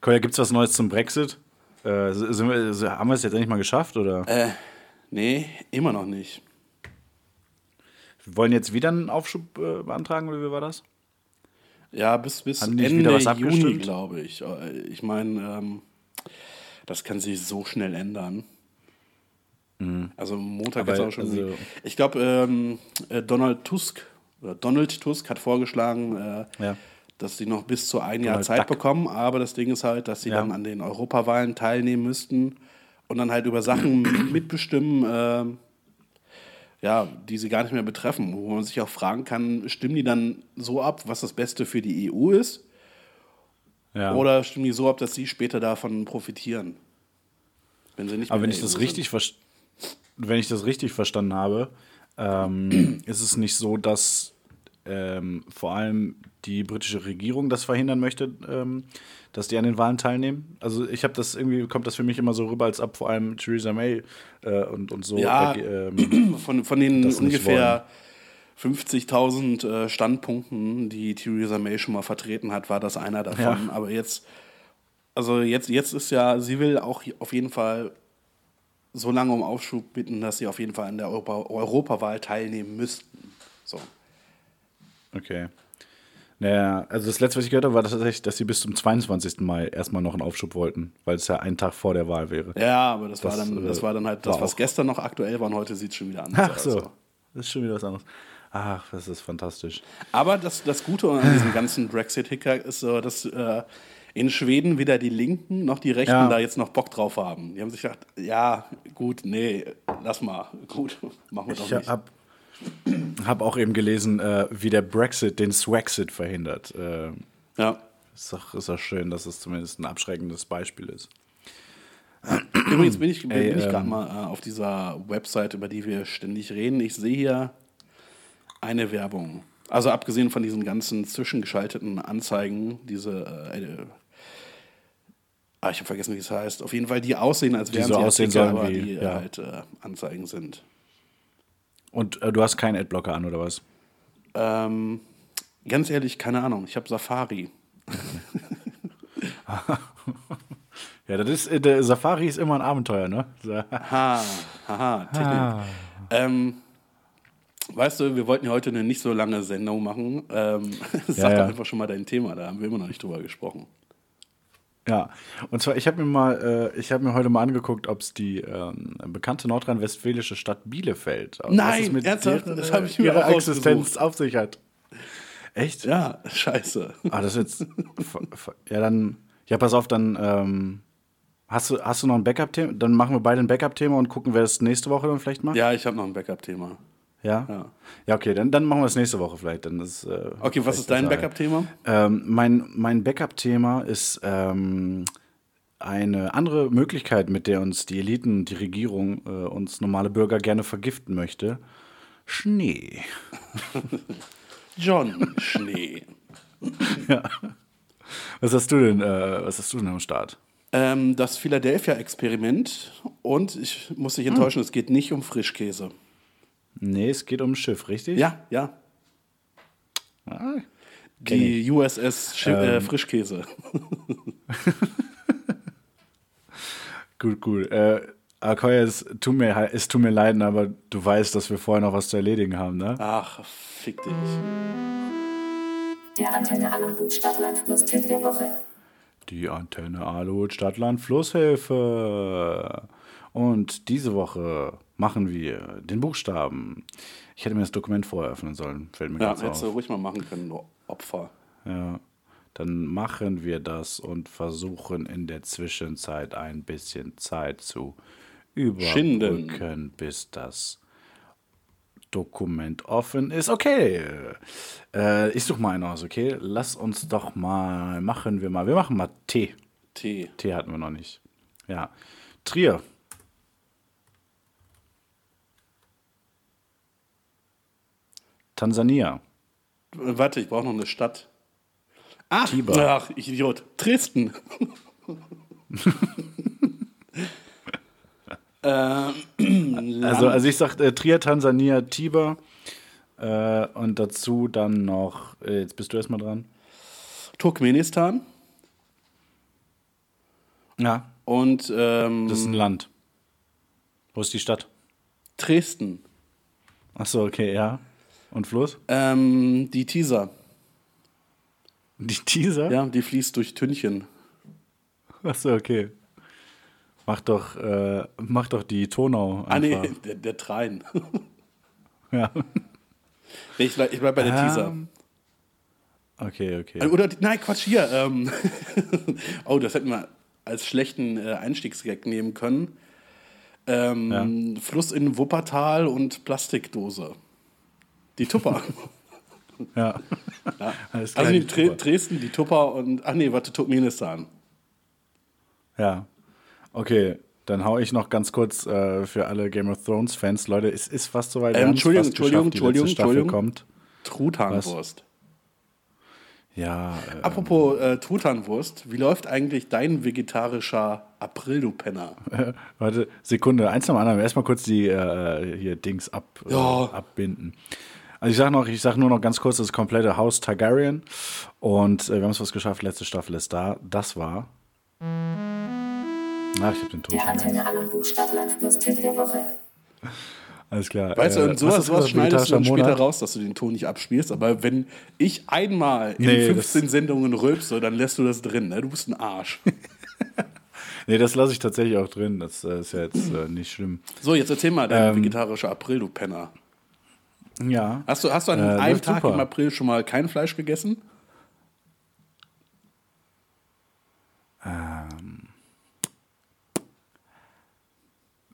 Kolja, gibt's was Neues zum Brexit? Äh, sind wir, haben wir es jetzt endlich mal geschafft, oder? Äh, nee, immer noch nicht. Wir wollen jetzt wieder einen Aufschub äh, beantragen, oder wie war das? Ja, bis, bis Ende wieder was Juni, glaube ich. Äh, Ich meine, ähm, das kann sich so schnell ändern. Also Montag Mhm. Jetzt auch schon. also- ich glaube, ähm, äh, Donald Tusk oder Donald Tusk hat vorgeschlagen, äh, Ja. Dass sie noch bis zu ein Jahr Zeit Duck. bekommen. Aber das Ding ist halt, dass sie Ja. dann an den Europawahlen teilnehmen müssten und dann halt über Sachen mitbestimmen, ähm, ja, die sie gar nicht mehr betreffen. Wo man sich auch fragen kann, stimmen die dann so ab, was das Beste für die EU ist? Ja. Oder stimmen die so ab, dass sie später davon profitieren? Wenn sie nicht Aber wenn ich das EU richtig, wenn ich das richtig verstanden habe, ähm, ist es nicht so, dass ähm, vor allem die britische Regierung das verhindern möchte, ähm, dass die an den Wahlen teilnehmen. Also ich habe das irgendwie, kommt das für mich immer so rüber, als ob vor allem Theresa May äh, und, und so Ja. äh, ähm? Von, von den ungefähr 50.000 äh, Standpunkten, die Theresa May schon mal vertreten hat, war das einer davon. Ja. Aber jetzt, also jetzt, jetzt ist ja, sie will auch auf jeden Fall so lange um Aufschub bitten, dass sie auf jeden Fall an der Europa Europawahl teilnehmen müssten. So. Okay. Naja, also das letzte, was ich gehört habe, war tatsächlich, dass sie bis zum 22. Mai erstmal noch einen Aufschub wollten, weil es ja ein Tag vor der Wahl wäre. Ja, aber das, Das, war dann, das äh, war dann halt das, war was auch- gestern noch aktuell war und heute sieht es schon wieder anders Ach so, aus. das ist schon wieder was anderes. Ach, das ist fantastisch. Aber das, das Gute an diesem ganzen Brexit-Hicker ist so, dass äh, in Schweden weder die Linken noch die Rechten Ja. da jetzt noch Bock drauf haben. Die haben sich gedacht, ja, gut, nee, lass mal, gut, machen wir doch Ich nicht. Habe hab auch eben gelesen, äh, wie der Brexit den Swexit verhindert. Äh, Ja. ist, doch, ist doch schön, dass es zumindest ein abschreckendes Beispiel ist. Übrigens bin ich, bin, Ey, bin ich gerade ähm, mal äh, auf dieser Website, über die wir ständig reden. Ich sehe hier eine Werbung. Also abgesehen von diesen ganzen zwischengeschalteten Anzeigen, diese, äh, äh, ah, ich habe vergessen, wie es heißt. Auf jeden Fall, die aussehen, als wären so sie aussehen Artikel, sollen aber die ja. halt äh, Anzeigen sind. Und äh, du hast keinen Adblocker an, oder was? Ähm, ganz ehrlich, keine Ahnung. Ich habe Safari. Ja, das ist, äh, der Safari ist immer ein Abenteuer, ne? Ha, haha, Technik. Ähm, weißt du, wir wollten ja heute eine nicht so lange Sendung machen. Ähm, sag Ja, doch ja. einfach schon mal dein Thema, da haben wir immer noch nicht drüber gesprochen. Ja, und zwar, ich habe mir mal, äh, ich habe mir heute mal angeguckt, ob es die ähm, bekannte nordrhein-westfälische Stadt Bielefeld, also Nein, ernsthaft? deren, Das äh, hab ich mir ihrer auch Existenz auf sich hat. Echt? Ja, scheiße. Ah, das ist jetzt. ja, dann. Ja, pass auf, dann. Ähm, hast, du, hast du noch ein Backup-Thema? Dann machen wir beide ein Backup-Thema und gucken, wer das nächste Woche dann vielleicht macht. Ja, ich habe noch ein Backup-Thema. Ja? Ja. Ja, okay, dann, dann machen wir es nächste Woche vielleicht. Dann ist, äh, Okay, was ist dein ja. Backup-Thema? Ähm, mein mein Backup-Thema ist ähm, eine andere Möglichkeit, mit der uns die Eliten, die Regierung, äh, uns normale Bürger gerne vergiften möchte. Schnee. John Schnee. Was hast du denn, äh, was hast du denn am Start? Ähm, das Philadelphia-Experiment und ich muss dich enttäuschen, es geht nicht um Frischkäse. Nee, es geht um ein Schiff, richtig? Ja, ja. Ah, Die USS Schi äh, Frischkäse. Gut, gut. Äh, Akoya, es tut, mir, es tut mir leid, aber du weißt, dass wir vorher noch was zu erledigen haben, ne? Ach, fick dich. Der Antenne Aluhut Stadtland Tipp der Woche. Die Antenne Aluhut Stadtland Flusshilfe. Und diese Woche machen wir den Buchstaben. Ich hätte mir das Dokument vorher öffnen sollen, fällt mir Ja, ganz hättest du auf. ruhig mal machen können, du Opfer. Ja. Dann machen wir das und versuchen in der Zwischenzeit ein bisschen Zeit zu Schinden. überbrücken, bis das Dokument offen ist. Okay, äh, ich suche mal einen aus, okay? Lass uns doch mal, machen wir mal, wir machen mal T. T. T hatten wir noch nicht. Ja. Trier. Tansania. Warte, ich brauche noch eine Stadt. Ach, Tiber. ach, ich Idiot. Dresden. Ähm, Also, also ich sag äh, Trier, Tansania, Tiber äh, und dazu dann noch, äh, jetzt bist du erstmal dran. Turkmenistan Ja, und ähm, das ist ein Land. Wo ist die Stadt? Dresden. Achso, okay, ja. Und Fluss? Ähm, die Tisa. Die Teaser? Ja, die fließt durch Tünchen. Achso, okay. Mach doch, äh, mach doch die Tonau. Ah, nee, einfach. der, der Train. Ja. Ich, bleib, ich bleib bei der. Ähm, Okay, okay. Äh, Oder, nein, Quatsch, hier. Ähm, oh, das hätten wir als schlechten äh, Einstiegsgag nehmen können. Ähm, Fluss in Wuppertal und Plastikdose. Die Tupper. Ja. ja. Alles klar, Also die Tupper. Dresden, die Tupper und, ach nee, warte, Turkmenistan. Ja. Okay, dann hau ich noch ganz kurz äh, für alle Game of Thrones Fans. Leute, es ist fast soweit. Ähm, Entschuldigung, Entschuldigung, Entschuldigung, Staffel Entschuldigung. kommt. Truthahnwurst. Ja, äh, Apropos äh, Truthahnwurst, wie läuft eigentlich dein vegetarischer April, du Penner? warte, Sekunde, eins nach dem anderen. Erstmal kurz die äh, hier Dings ab, Ja. äh, abbinden. Also ich sag noch, ich sag nur noch ganz kurz das komplette Haus Targaryen und äh, wir haben es was geschafft. Letzte Staffel ist da. Das war. Ach, ich hab den Tod. Der. Antenne plus Woche. Alles klar. Weißt du, Äh, und sowas, sowas schneidest du dann später Monat? raus, dass du den Ton nicht abspielst. Aber wenn ich einmal in Nee, 15 Sendungen rülpse, dann lässt du das drin. Ne? Du bist ein Arsch. Nee, das lasse ich tatsächlich auch drin. Das äh, ist ja jetzt äh, nicht schlimm. So, jetzt erzähl mal dein Ähm, vegetarischer April, du Penner. Ja. Hast du, hast du an Äh, einem Tag super. im April schon mal kein Fleisch gegessen?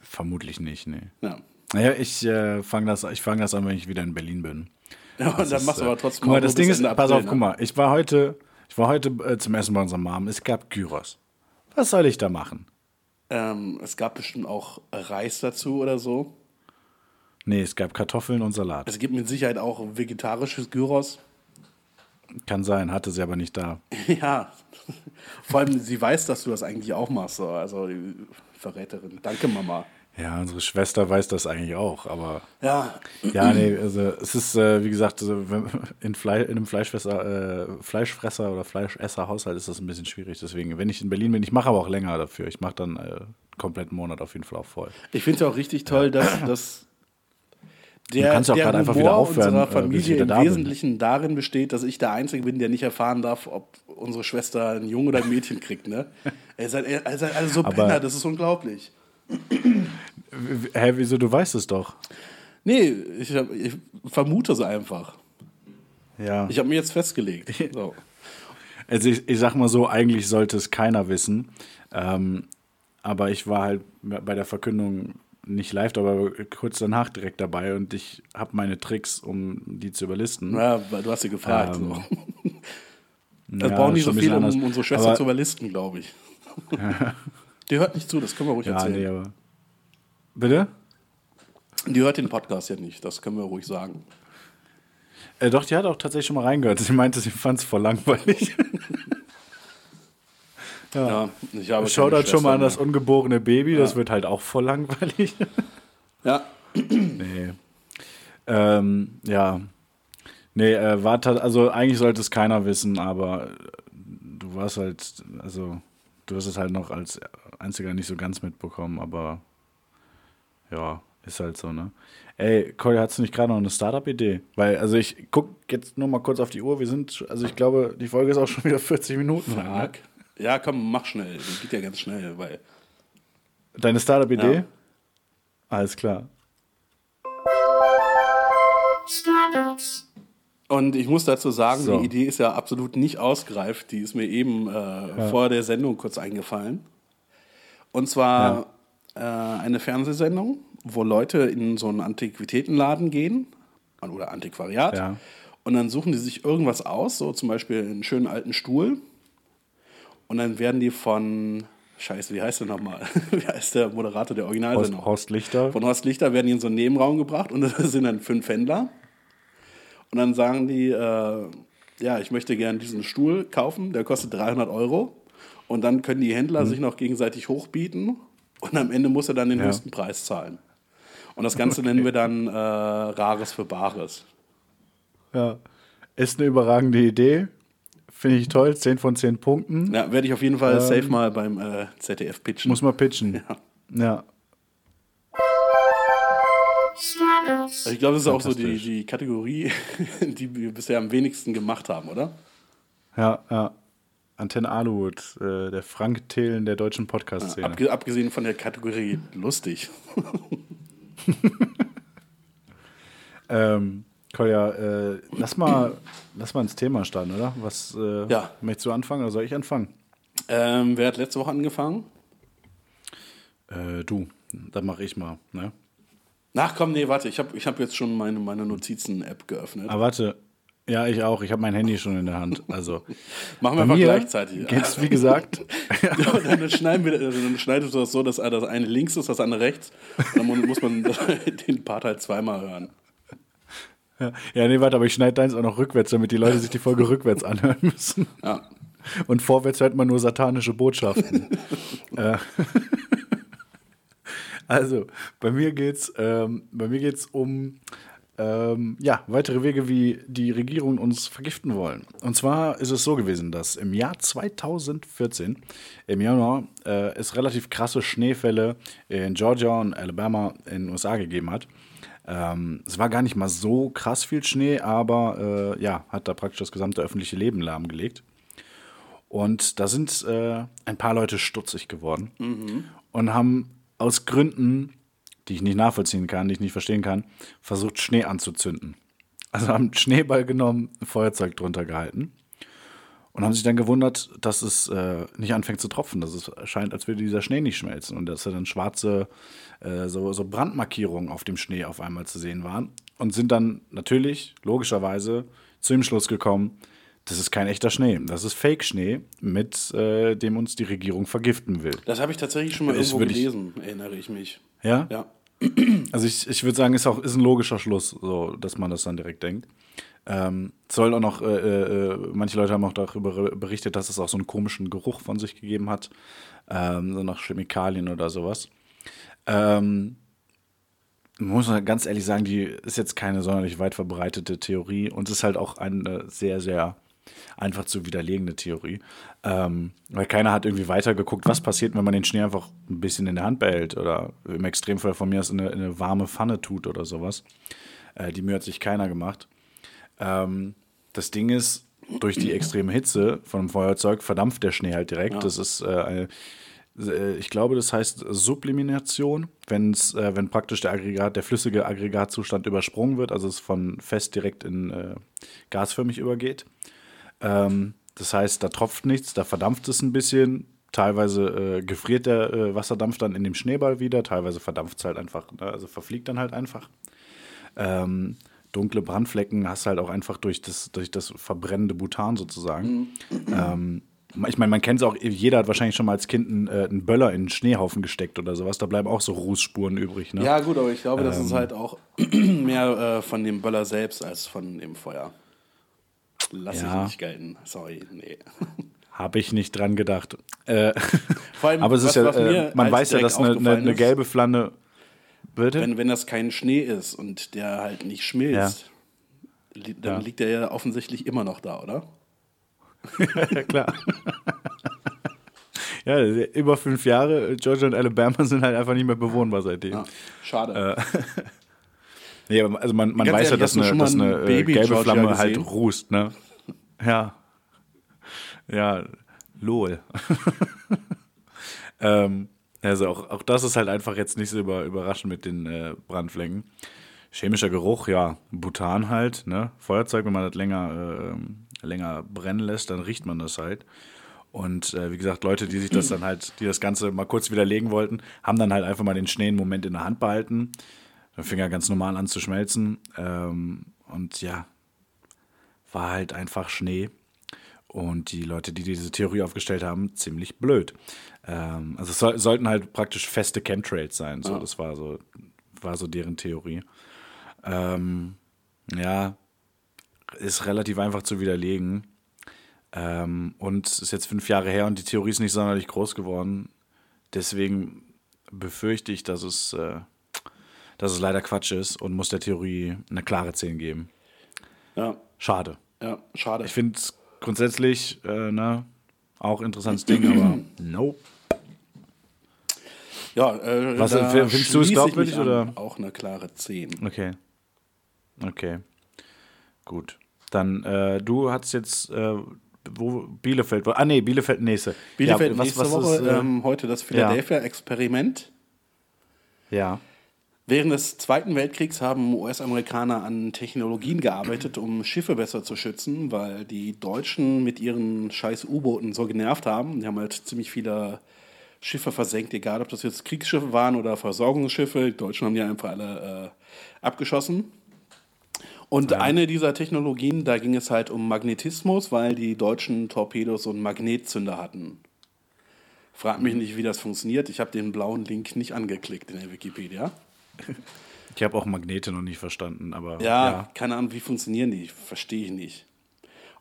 Vermutlich nicht, nee. Ja. Naja, ich äh, fange das, ich fang das an, wenn ich wieder in Berlin bin. ja und dann ist, machst du äh, aber trotzdem Guck mal, das Ding ist, Ende pass April, auf, ne? guck mal, ich war heute, ich war heute äh, zum Essen bei unserer Mom. Es gab Gyros. Was soll ich da machen? Ähm, es gab bestimmt auch Reis dazu oder so. Nee, es gab Kartoffeln und Salat. Es gibt mit Sicherheit auch vegetarisches Gyros. Kann sein, hatte sie aber nicht da. Ja, vor allem sie weiß, dass du das eigentlich auch machst. So. Also die Verräterin. Danke, Mama. Ja, unsere Schwester weiß das eigentlich auch, aber Ja, ja, nee, also es ist, äh, wie gesagt, also, in, Fle in einem Fleischfresser, äh, Fleischfresser oder Fleischesser-Haushalt ist das ein bisschen schwierig. Deswegen, wenn ich in Berlin bin, ich mache aber auch länger dafür. Ich mache dann äh, kompletten Monat auf jeden Fall auch voll. ich finde es auch richtig toll, dass, dass der, kannst ja auch gerade einfach wieder aufhören, unserer äh, Familie im da bin. Wesentlichen darin besteht, dass ich der Einzige bin, der nicht erfahren darf, ob unsere Schwester ein Junge oder ein Mädchen kriegt. Ne? Ihr seid, ihr seid alle so Penner, das ist unglaublich. Hä, wieso? Du weißt es doch. Nee, ich, hab, ich vermute es einfach. Ja. Ich habe mir jetzt festgelegt. So. Also ich, ich sag mal so, eigentlich sollte es keiner wissen. Ähm, aber ich war halt bei der Verkündung nicht live, aber kurz danach direkt dabei und ich habe meine Tricks, um die zu überlisten. Ja, weil du hast sie gefragt. Ähm, so. Das Ja, brauchen nicht so viel, um anders. unsere Schwester Aber- zu überlisten, glaube ich. Die hört nicht zu, das können wir ruhig Ja, erzählen. nee. Bitte? Die hört den Podcast ja nicht, das können wir ruhig sagen. Äh, doch, die hat auch tatsächlich schon mal reingehört. Sie meinte, sie fand es voll langweilig. Ja, ich habe Schaut halt schon mal an das ungeborene Baby, das wird halt auch voll langweilig. Ja, Nee. Ähm, ja. Nee, äh, war also eigentlich sollte es keiner wissen, aber äh, du warst halt, also du hast es halt noch als einziger nicht so ganz mitbekommen, aber ja, ist halt so, ne? Ey, Cory, hast du nicht gerade noch eine Startup-Idee? Weil, also ich guck jetzt nur mal kurz auf die Uhr, wir sind, also ich glaube, die Folge ist auch schon wieder 40 Minuten lang. Ne? Ja, komm, mach schnell. Das geht ja ganz schnell, weil. Deine Startup-Idee? Ja. Alles klar. Startups. Und ich muss dazu sagen, So. die Idee ist ja absolut nicht ausgereift. Die ist mir eben äh, vor der Sendung kurz eingefallen. Und zwar äh, eine Fernsehsendung, wo Leute in so einen Antiquitätenladen gehen oder Antiquariat. Ja. Und dann suchen die sich irgendwas aus, so zum Beispiel einen schönen alten Stuhl. Und dann werden die von, scheiße, wie heißt der nochmal? wie heißt der Moderator der Horst, Originalsendung? Horst Lichter. Von Horst Lichter werden die in so einen Nebenraum gebracht und da sind dann fünf Händler. Und dann sagen die, äh, ja, ich möchte gerne diesen Stuhl kaufen, der kostet 300 Euro. Und dann können die Händler sich noch gegenseitig hochbieten. und am Ende muss er dann den Ja. höchsten Preis zahlen. Und das Ganze nennen wir dann äh, Rares für Bares. Ja. Ist eine überragende Idee. Finde ich toll. 10 von 10 Punkten. Ja, werde ich auf jeden Fall safe mal beim äh, ZDF pitchen. Muss man pitchen. Ja. Ja. Also ich glaube, das ist auch so die, die Kategorie, die wir bisher am wenigsten gemacht haben, oder? Ja, ja. Antenne Aluhut, äh, der Frank Thelen der deutschen Podcast-Szene. Abge abgesehen von der Kategorie lustig. Ähm, Kolja, äh, lass, mal, lass mal ins Thema starten, oder? Was äh, Ja. möchtest du anfangen oder soll ich anfangen? Ähm, wer hat letzte Woche angefangen? Äh, du, dann mache ich mal. Ne? Ach komm, nee, warte, ich habe ich hab jetzt schon meine, meine Notizen-App geöffnet. Aber warte, ja, ich auch. Ich habe mein Handy schon in der Hand. Also, Machen wir einfach gleichzeitig. geht's, wie gesagt, Ja, dann, schneiden wir, also dann schneidest du das so, dass das eine links ist, das andere rechts. Und dann mu- muss man den Part halt zweimal hören. Ja, ja, nee, warte, aber ich schneide deins auch noch rückwärts, damit die Leute sich die Folge rückwärts anhören müssen. Ja. Und vorwärts hört man nur satanische Botschaften. äh, also, bei mir geht's, ähm, bei mir geht's um ähm, ja, weitere Wege, wie die Regierungen uns vergiften wollen. Und zwar ist es so gewesen, dass im Jahr 2014, im Januar, äh, es relativ krasse Schneefälle in Georgia und Alabama in den USA gegeben hat. Ähm, es war gar nicht mal so krass viel Schnee, aber äh, ja, hat da praktisch das gesamte öffentliche Leben lahmgelegt. Und da sind äh, ein paar Leute stutzig geworden und haben aus Gründen, die ich nicht nachvollziehen kann, die ich nicht verstehen kann, versucht, Schnee anzuzünden. Also haben einen Schneeball genommen, ein Feuerzeug drunter gehalten und haben sich dann gewundert, dass es äh, nicht anfängt zu tropfen, dass es scheint, als würde dieser Schnee nicht schmelzen und dass da dann schwarze äh, so, so Brandmarkierungen auf dem Schnee auf einmal zu sehen waren und sind dann natürlich, logischerweise, zu dem Schluss gekommen, das ist kein echter Schnee, das ist Fake-Schnee, mit äh, dem uns die Regierung vergiften will. Das habe ich tatsächlich schon mal Ist irgendwo gelesen, erinnere ich mich. Ja? Ja. Also ich, ich würde sagen, ist auch ist ein logischer Schluss, so, dass man das dann direkt denkt. Ähm, soll auch noch, äh, äh, manche Leute haben auch darüber berichtet, dass es auch so einen komischen Geruch von sich gegeben hat, ähm, so nach Chemikalien oder sowas. Ähm, muss man ganz ehrlich sagen, die ist jetzt keine sonderlich weit verbreitete Theorie und ist halt auch eine sehr, sehr einfach zu widerlegende Theorie. Ähm, weil keiner hat irgendwie weitergeguckt, was passiert, wenn man den Schnee einfach ein bisschen in der Hand behält oder im Extremfall von mir aus in eine, in eine warme Pfanne tut oder sowas. Äh, die Mühe hat sich keiner gemacht. Ähm, das Ding ist, durch die extreme Hitze von einem Feuerzeug verdampft der Schnee halt direkt. Das ist äh, eine, äh, ich glaube, das heißt Sublimination, wenn's, äh, wenn praktisch der Aggregat, der flüssige Aggregatzustand übersprungen wird, also es von fest direkt in äh, gasförmig übergeht. Ähm, das heißt, da tropft nichts, da verdampft es ein bisschen. Teilweise äh, gefriert der äh, Wasserdampf dann in dem Schneeball wieder, teilweise verdampft es halt einfach, ne? also verfliegt dann halt einfach. Ähm, dunkle Brandflecken hast halt auch einfach durch das, durch das verbrennende Butan sozusagen. Ähm, ich meine, man kennt es auch, jeder hat wahrscheinlich schon mal als Kind einen, äh, einen Böller in einen Schneehaufen gesteckt oder sowas. Da bleiben auch so Rußspuren übrig. Ne? Ja, gut, aber ich glaube, das Ähm. ist halt auch mehr äh, von dem Böller selbst als von dem Feuer. Lass Ja. ich nicht gelten. Sorry, nee. Habe ich nicht dran gedacht. Äh, Vor allem, aber es ist ja, äh, man weiß ja, dass eine, eine, eine gelbe Flamme. Bitte? Wenn, wenn das kein Schnee ist und der halt nicht schmilzt, li- dann Ja. liegt der ja offensichtlich immer noch da, oder? ja, klar. ja, über fünf Jahre. Georgia und Alabama sind halt einfach nicht mehr bewohnbar seitdem. Ja, schade. Nee, aber also man, man weiß ja, ehrlich, dass hast du eine, dass ein eine äh, gelbe Georgia Flamme halt gesehen? rußt, ne? Ja. Ja, lol. ähm, also auch, auch das ist halt einfach jetzt nicht so über, überraschend mit den äh, Brandflecken. Chemischer Geruch, ja, Butan halt, ne? Feuerzeug, wenn man das länger, äh, länger brennen lässt, dann riecht man das halt. Und äh, wie gesagt, Leute, die sich das dann halt, die das Ganze mal kurz widerlegen wollten, haben dann halt einfach mal den Schnee einen Moment in der Hand behalten. Dann fing er ganz normal an zu schmelzen. Ähm, und ja, war halt einfach Schnee. Und die Leute, die diese Theorie aufgestellt haben, ziemlich blöd. Ähm, also es soll, sollten halt praktisch feste Chemtrails sein. So, Das war so, war so deren Theorie. Ähm, ja, ist relativ einfach zu widerlegen. Ähm, und ist jetzt fünf Jahre her und die Theorie ist nicht sonderlich groß geworden. Deswegen befürchte ich, dass es, äh, dass es leider Quatsch ist und muss der Theorie eine klare 10 geben. Ja, Schade. ja, schade. Ich finde es grundsätzlich äh, ne, auch interessantes Ding, aber nope. ja, äh, Was, findest du es glaubwürdig, oder? Auch eine klare 10. Okay. Okay. Gut. Dann, äh, du hast jetzt, äh, wo, Bielefeld, wo, ah nee, Bielefeld nächste. Bielefeld ja, was, nächste was Woche, ist, äh, ähm, heute das Philadelphia-Experiment. ja. Während des Zweiten Weltkriegs haben US-Amerikaner an Technologien gearbeitet, um Schiffe besser zu schützen, weil die Deutschen mit ihren scheiß U-Booten so genervt haben. Die haben halt ziemlich viele Schiffe versenkt, egal ob das jetzt Kriegsschiffe waren oder Versorgungsschiffe. Die Deutschen haben die einfach alle äh, abgeschossen. Und eine dieser Technologien, da ging es halt um Magnetismus, weil die deutschen Torpedos so einen Magnetzünder hatten. Frag mich nicht, wie das funktioniert. Ich habe den blauen Link nicht angeklickt in der Wikipedia. Ich habe auch Magnete noch nicht verstanden, aber Ja, keine Ahnung, wie funktionieren die? Verstehe ich nicht.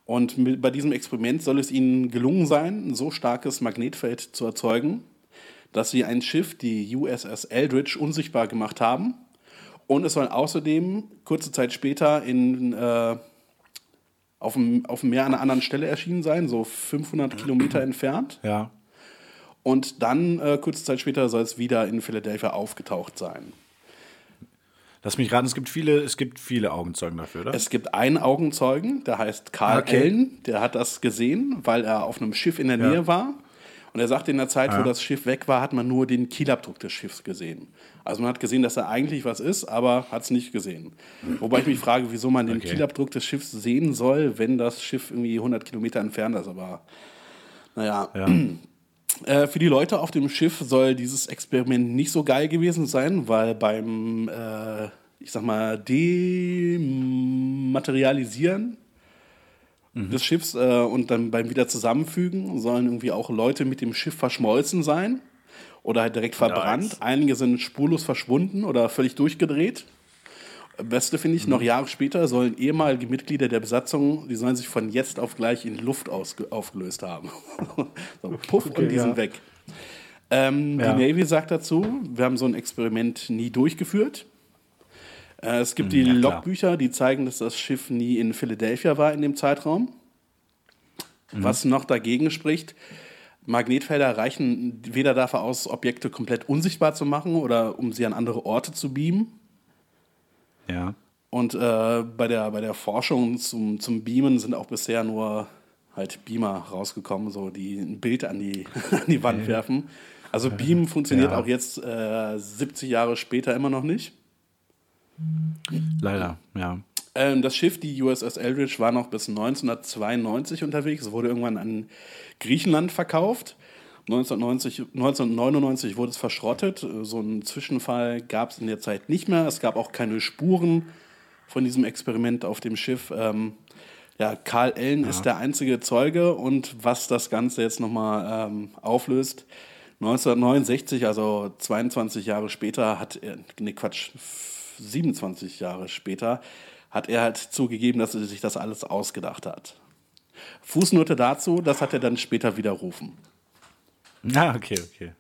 Und mit, bei diesem Experiment soll es ihnen gelungen sein, ein so starkes Magnetfeld zu erzeugen, dass sie ein Schiff, die USS Eldridge, unsichtbar gemacht haben. Und es soll außerdem kurze Zeit später in, äh, auf, dem, auf dem Meer an einer anderen Stelle erschienen sein, so 500 Kilometer entfernt. ja. Und dann, äh, kurze Zeit später, soll es wieder in Philadelphia aufgetaucht sein. Lass mich raten, es gibt viele, es gibt viele Augenzeugen dafür, oder? Es gibt einen Augenzeugen, der heißt Karl Okay. Ellen, der hat das gesehen, weil er auf einem Schiff in der Ja. Nähe war. Und er sagte, in der Zeit, wo Ja. das Schiff weg war, hat man nur den Kielabdruck des Schiffs gesehen. Also man hat gesehen, dass da eigentlich was ist, aber hat es nicht gesehen. Wobei ich mich frage, wieso man den Okay. Kielabdruck des Schiffs sehen soll, wenn das Schiff irgendwie 100 Kilometer entfernt ist. Aber naja, ja. äh, für die Leute auf dem Schiff soll dieses Experiment nicht so geil gewesen sein, weil beim, äh, ich sag mal, Dematerialisieren des Schiffs äh, und dann beim wieder zusammenfügen sollen irgendwie auch Leute mit dem Schiff verschmolzen sein oder halt direkt verbrannt. Nice. Einige sind spurlos verschwunden oder völlig durchgedreht. Beste finde ich, noch Jahre später sollen ehemalige Mitglieder der Besatzung, die sollen sich von jetzt auf gleich in Luft aufgelöst haben. so, puff und die ja. sind weg. Ähm, Ja. Die Navy sagt dazu, wir haben so ein Experiment nie durchgeführt. Äh, es gibt die ja. Logbücher, die zeigen, dass das Schiff nie in Philadelphia war in dem Zeitraum. Mhm. Was noch dagegen spricht, Magnetfelder reichen weder dafür aus, Objekte komplett unsichtbar zu machen oder um sie an andere Orte zu beamen. Ja. Und äh, bei, der, bei der Forschung zum, zum Beamen sind auch bisher nur halt Beamer rausgekommen, so die ein Bild an die, an die Wand werfen. Also Beam funktioniert Ja. auch jetzt äh, 70 Jahre später immer noch nicht. Leider, ja. Ähm, das Schiff, die USS Eldridge, war noch bis 1992 unterwegs. Es wurde irgendwann an Griechenland verkauft. 1990, 1999 wurde es verschrottet. So einen Zwischenfall gab es in der Zeit nicht mehr. Es gab auch keine Spuren von diesem Experiment auf dem Schiff. Ähm, ja, Karl Ellen ist der einzige Zeuge und was das Ganze jetzt nochmal ähm, auflöst. 1969, also 22 Jahre später, hat er, nee, Quatsch, 27 Jahre später, hat er halt zugegeben, dass er sich das alles ausgedacht hat. Fußnote dazu, das hat er dann später widerrufen. Ah, okay, okay.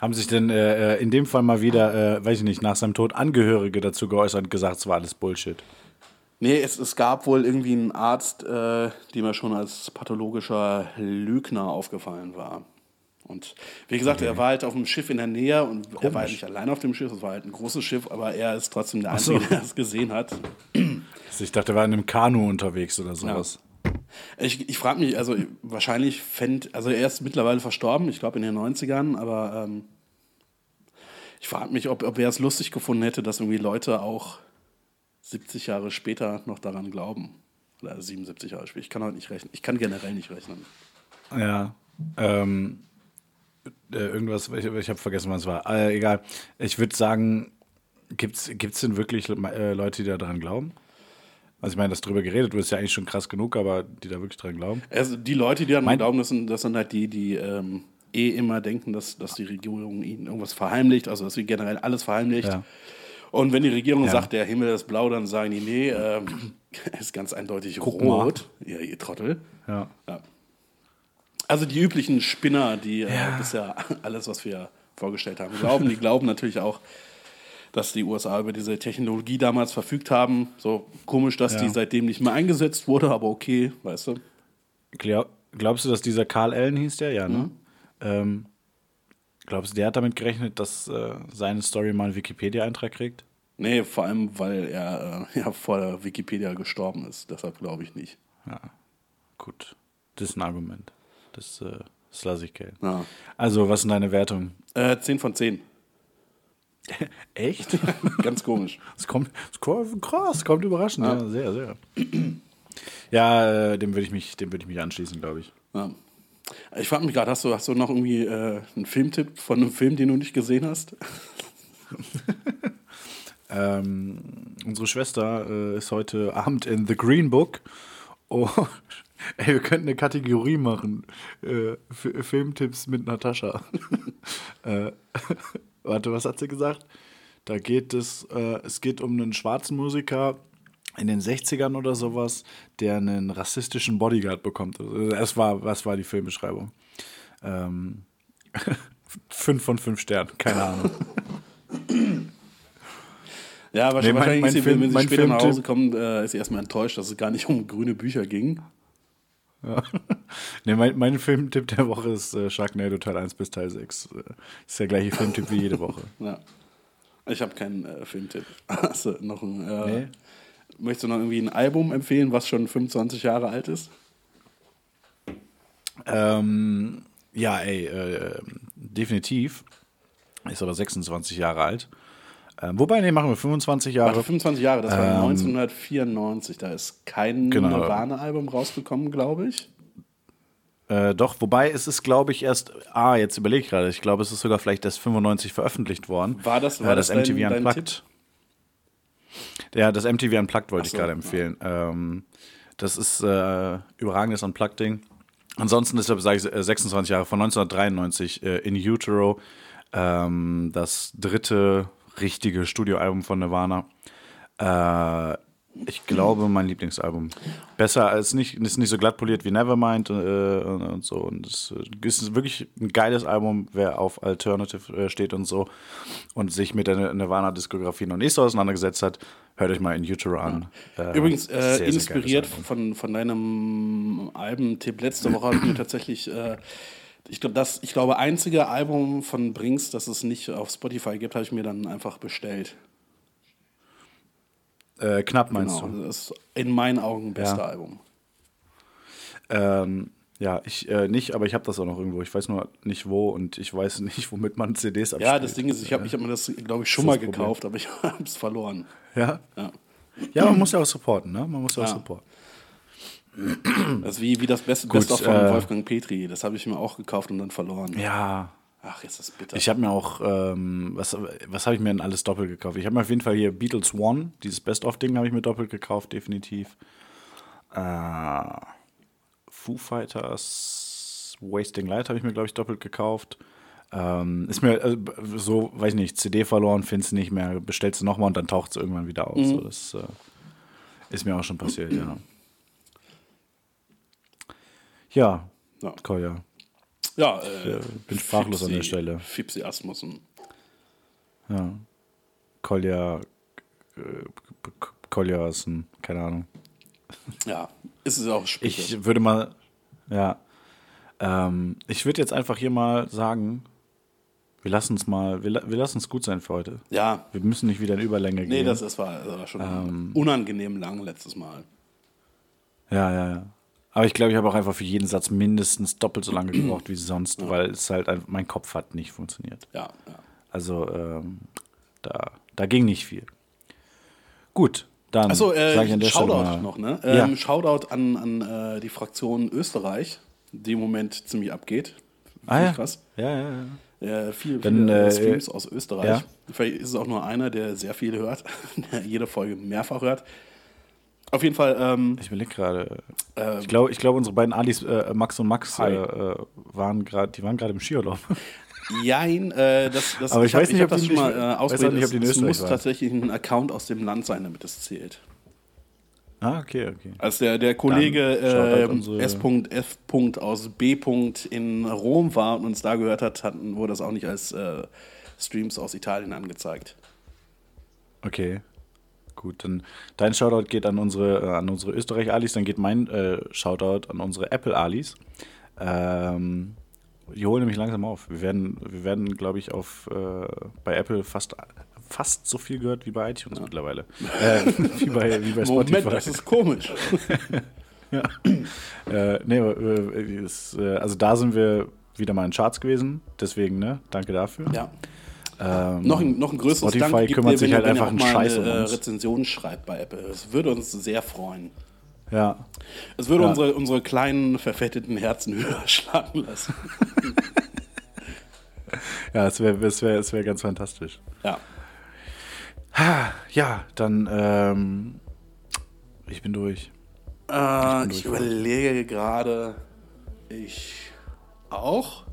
Haben sich denn äh, äh, in dem Fall mal wieder, äh, weiß ich nicht, nach seinem Tod Angehörige dazu geäußert und gesagt, es war alles Bullshit? Nee, es, es gab wohl irgendwie einen Arzt, äh, dem er schon als pathologischer Lügner aufgefallen war. Und wie gesagt, er war halt auf dem Schiff in der Nähe und er war halt nicht allein auf dem Schiff, es war halt ein großes Schiff, aber er ist trotzdem der so. Einzige, der es gesehen hat. Also ich dachte, er war in einem Kanu unterwegs oder sowas. Ich, ich frage mich, also wahrscheinlich fände, also er ist mittlerweile verstorben, ich glaube in den 90ern, aber ähm, ich frage mich, ob, ob er es lustig gefunden hätte, dass irgendwie Leute auch 70 Jahre später noch daran glauben. Oder 77 Jahre später. Ich kann heute nicht rechnen. Ich kann generell nicht rechnen. Ja. Ähm, äh, irgendwas, ich, ich habe vergessen, was es war. Äh, egal. Ich würde sagen, gibt es denn wirklich äh, Leute, die da dran glauben? Also ich meine, das drüber geredet, du ist ja eigentlich schon krass genug, aber die da wirklich dran glauben? Also die Leute, die daran Mein- glauben, das sind, das sind halt die, die ähm, eh immer denken, dass, dass die Regierung ihnen irgendwas verheimlicht, also dass sie generell alles verheimlicht. Ja. Und wenn die Regierung Ja. sagt, der Himmel ist blau, dann sagen die, nee, ähm, ist ganz eindeutig Guck rot. Ja, ihr Trottel. Ja. Also die üblichen Spinner, die äh, Ja. bisher alles, was wir vorgestellt haben, glauben. Die glauben natürlich auch, dass die USA über diese Technologie damals verfügt haben. So komisch, dass Ja. die seitdem nicht mehr eingesetzt wurde, aber okay, weißt du. Glaub, glaubst du, dass dieser Karl Allen hieß der? Ja, ne? Mhm. Ähm, glaubst du, der hat damit gerechnet, dass äh, seine Story mal einen Wikipedia-Eintrag kriegt? Nee, vor allem, weil er äh, ja, vor der Wikipedia gestorben ist. Deshalb glaube ich nicht. Gut, das ist ein Argument. Das, äh, das lasse ich gelten. Ja. Also, was sind deine Wertungen? Äh, 10 von 10. Echt? Ganz komisch. Es kommt, es kommt krass, kommt überraschend. Ja, sehr, sehr. Ja, äh, dem würde ich mich, dem würde ich mich anschließen, glaube ich. Ja. Ich frage mich gerade, hast du, hast du noch irgendwie äh, einen Filmtipp von einem Film, den du nicht gesehen hast? Ähm, unsere Schwester äh, ist heute Abend in The Green Book. Oh, ey, wir könnten eine Kategorie machen. Äh, Filmtipps mit Natascha. äh, warte, was hat sie gesagt? Da geht es, äh, es geht um einen schwarzen Musiker in den 60ern oder sowas, der einen rassistischen Bodyguard bekommt. Also, Das war, was war die Filmbeschreibung? Ähm, fünf von fünf Sternen, keine Ahnung. Ja, aber Nee, mein- wahrscheinlich mein ist sie, Film- wenn sie später nach Filmtipp- Hause kommt, äh, ist sie erstmal enttäuscht, dass es gar nicht um grüne Bücher ging. Ja. nee, mein, mein Filmtipp der Woche ist äh, Sharknado Teil 1 bis Teil 6. Äh, ist der gleiche Filmtipp wie jede Woche. Ja. Ich habe keinen äh, Filmtipp. Hast du noch ein, äh, Nee. Möchtest du noch irgendwie ein Album empfehlen, was schon 25 Jahre alt ist? Ähm, ja, ey, äh, definitiv. Ist aber 26 Jahre alt. Ähm, wobei, nee, machen wir 25 Jahre. Warte, 25 Jahre, das war Ähm, 1994. Da ist kein Genau. Nirvana-Album rausgekommen, glaube ich. Äh, doch, wobei es ist, glaube ich, erst, ah, jetzt überlege ich gerade, ich glaube, es ist sogar vielleicht erst 95 veröffentlicht worden. War das- äh, war das, das dein- MTV dein Unplugged? Ja, das MTV Unplugged wollte so, ich gerade empfehlen. Ähm, das ist äh, überragendes Unplugged-Ding. Ansonsten deshalb sage ich äh, 26 Jahre von 1993 äh, in Utero, ähm, das dritte richtige Studioalbum von Nirvana. Äh, ich glaube, mein Lieblingsalbum. Besser als nicht, ist nicht so glatt poliert wie Nevermind äh, und, und so. Und es ist wirklich ein geiles Album, wer auf Alternative äh, steht und so und sich mit der Nirvana-Diskografie noch nicht so auseinandergesetzt hat, hört euch mal in Utero an. Äh, Übrigens, äh, sehr, sehr inspiriert von, von deinem Albentipp letzte Woche habe ich mir tatsächlich, äh, ich glaube, das, ich glaube, einzige Album von Brinks, das es nicht auf Spotify gibt, habe ich mir dann einfach bestellt. Äh, knapp meinst Genau, du? das ist in meinen Augen beste Ja. Album. Ähm, ja, ich äh, nicht, aber ich habe das auch noch irgendwo. Ich weiß nur nicht wo und ich weiß nicht, womit man CDs abspielt. Ja, das Ding ist, ich habe ich hab mir das, glaube ich, schon mal das Problem. gekauft, aber ich habe es verloren. Ja? Ja. ja, man muss ja auch supporten, ne? Man muss ja auch Ja. supporten. Das ist wie, wie das Beste Gut, Best of von äh, Wolfgang Petri. Das habe ich mir auch gekauft und dann verloren. Ja, Ach, jetzt ist das bitter. Ich habe mir auch, ähm, was, was habe ich mir denn alles doppelt gekauft? Ich habe mir auf jeden Fall hier Beatles One, dieses Best-of-Ding habe ich mir doppelt gekauft, definitiv. Äh, Foo Fighters Wasting Light habe ich mir, glaube ich, doppelt gekauft. Ähm, ist mir äh, so, weiß ich nicht, CD verloren, findest du nicht mehr, bestellst du nochmal und dann taucht es irgendwann wieder auf. So, das äh, ist mir auch schon passiert, ja. Ja, Ja. Kolja. ja, äh, äh, bin sprachlos an der Fipsi- Stelle. Fipsi Asmussen. Ja. Kolja, äh, Kolja ist ein, keine Ahnung. Ja, ist es auch später. Ich würde mal, ja, ähm, ich würde jetzt einfach hier mal sagen, wir lassen es mal, wir, wir lassen es gut sein für heute. ja, Wir müssen nicht wieder in Überlänge nee, gehen. das, das, war, das war schon Ähm. unangenehm lang letztes Mal. ja, ja, ja. Aber ich glaube, ich habe auch einfach für jeden Satz mindestens doppelt so lange gebraucht wie sonst, weil es halt einfach, mein Kopf hat nicht funktioniert. Ja, ja. Also ähm, da, da ging nicht viel. Gut, dann Achso, sage ich an äh, der Stelle Shoutout mal, noch, ne? Ja. Ähm, Shoutout an, an äh, die Fraktion Österreich, die im Moment ziemlich abgeht. Ah, ja. krass. Ja, ja, ja. Äh, viel, Dann, viele äh, Streams aus Österreich. ja. Vielleicht ist es auch nur einer, der sehr viel hört, der jede Folge mehrfach hört. Auf jeden Fall, ähm, Ich überlege gerade. Ähm, ich glaube, ich glaub, unsere beiden Alis, äh, Max und Max, äh, äh, waren gerade, die waren gerade im Skiurlaub. jein, äh, das, das, Aber ich weiß nicht, ob das schon mal äh, ausprobiert. nicht, Es- muss waren. tatsächlich ein Account aus dem Land sein, damit es zählt. Ah, okay, okay. Als der, der Kollege Shoutout äh, S.F. aus B. in Rom war und uns da gehört hat, hatten, wurde das auch nicht als äh, Streams aus Italien angezeigt. Okay. Gut, dann dein Shoutout geht an unsere, äh, an unsere Österreich-Alis, dann geht mein äh, Shoutout an unsere Apple-Alis. Ähm, die holen nämlich langsam auf. Wir werden, wir werden glaube ich, auf, äh, bei Apple fast, fast so viel gehört wie bei iTunes mittlerweile. Äh, wie, bei, wie bei Spotify. Moment, das ist komisch. Nee, aber, äh, es, äh, also da sind wir wieder mal in Charts gewesen, deswegen, ne, danke dafür. ja. Ähm, Noch ein, noch ein größeres Spotify Dank gibt kümmert ihr, sich wenn, halt wenn ihr einfach auch einen mal Scheiß um eine äh, uns. Rezension schreibt bei Apple. Es würde uns sehr freuen. Ja, Es würde Ja. unsere, unsere kleinen, verfetteten Herzen höher schlagen lassen. ja, es wäre es wär, es wär ganz fantastisch. Ja. Ja, dann, ähm, ich bin durch. Äh, durch. ich überlege gerade, ich auch.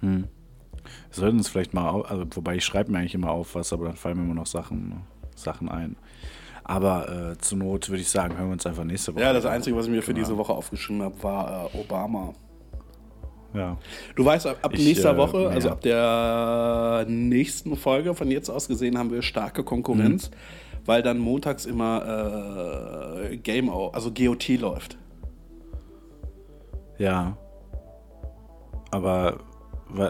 Wir sollten uns vielleicht mal, au- also, wobei ich schreibe mir eigentlich immer auf was, aber dann fallen mir immer noch Sachen, Sachen ein. Aber äh, zur Not würde ich sagen, hören wir uns einfach nächste Woche. Ja, das Einzige, was ich mir für Genau. diese Woche aufgeschrieben habe, war äh, Obama. Ja. Du weißt, ab, ab Ich, nächster äh, Woche, also ja. ab der nächsten Folge von jetzt aus gesehen, haben wir starke Konkurrenz, Mhm. weil dann montags immer äh, Game, O- also GOT läuft. Ja. Aber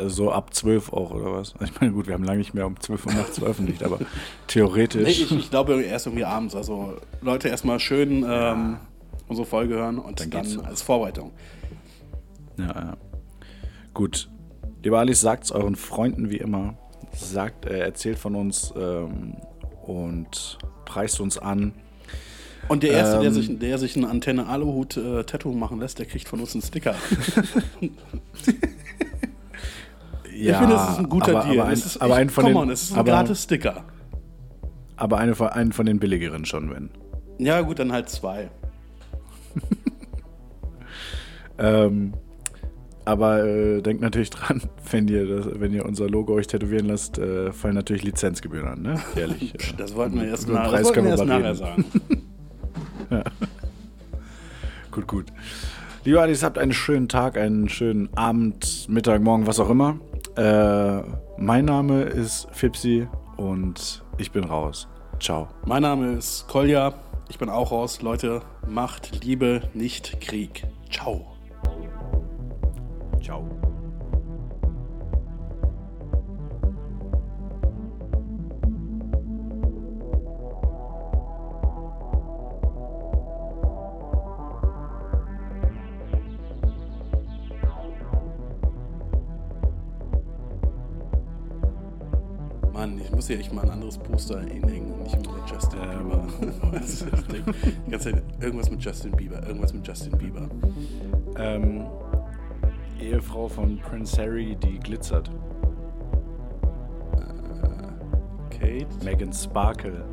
so ab 12 auch, oder was? Ich meine, gut, wir haben lange nicht mehr um 12 Uhr nachts veröffentlicht, aber Nee, theoretisch. ich, ich glaube erst irgendwie abends. Also Leute erstmal schön ähm, unsere Folge hören und Dann dann, als Vorbereitung. Ja, ja. Gut. Lieber Alice, sagt's euren Freunden wie immer. Sagt, äh, erzählt von uns ähm, und preist uns an. Und der Erste, der, Ähm. sich, der sich eine Antenne-Aluhut-Tattoo machen lässt, der kriegt von uns einen Sticker. Ja, ich finde, das ist ein guter aber, Deal. Aber, ein, Es ist aber echt- einen von come den, on, es ist ein aber, gratis Sticker. aber eine einen von den billigeren schon, wenn. Ja, gut, dann halt zwei. Ähm, aber äh, denkt natürlich dran, wenn ihr, das, wenn ihr unser Logo euch tätowieren lasst, äh, fallen natürlich Lizenzgebühren an, ne? Jährlich. äh, Das wollten wir erst, nach, Preis das wollten wir erst nachher sagen. Gut, gut. Lieber Alice, habt einen schönen Tag, einen schönen Abend, Mittag, Morgen, was auch immer. Äh, mein Name ist Fipsi und ich bin raus. Ciao. Mein Name ist Kolja. Ich bin auch raus. Leute, Macht, Liebe, nicht Krieg. Ciao. Ciao. Mann, ich muss hier echt mal ein anderes Poster hinhängen und nicht nur Justin Ähm. Bieber. Die ganze Zeit irgendwas mit Justin Bieber, irgendwas mit Justin Bieber. Ähm, Ehefrau von Prince Harry, die glitzert. Kate? Meghan Sparkle.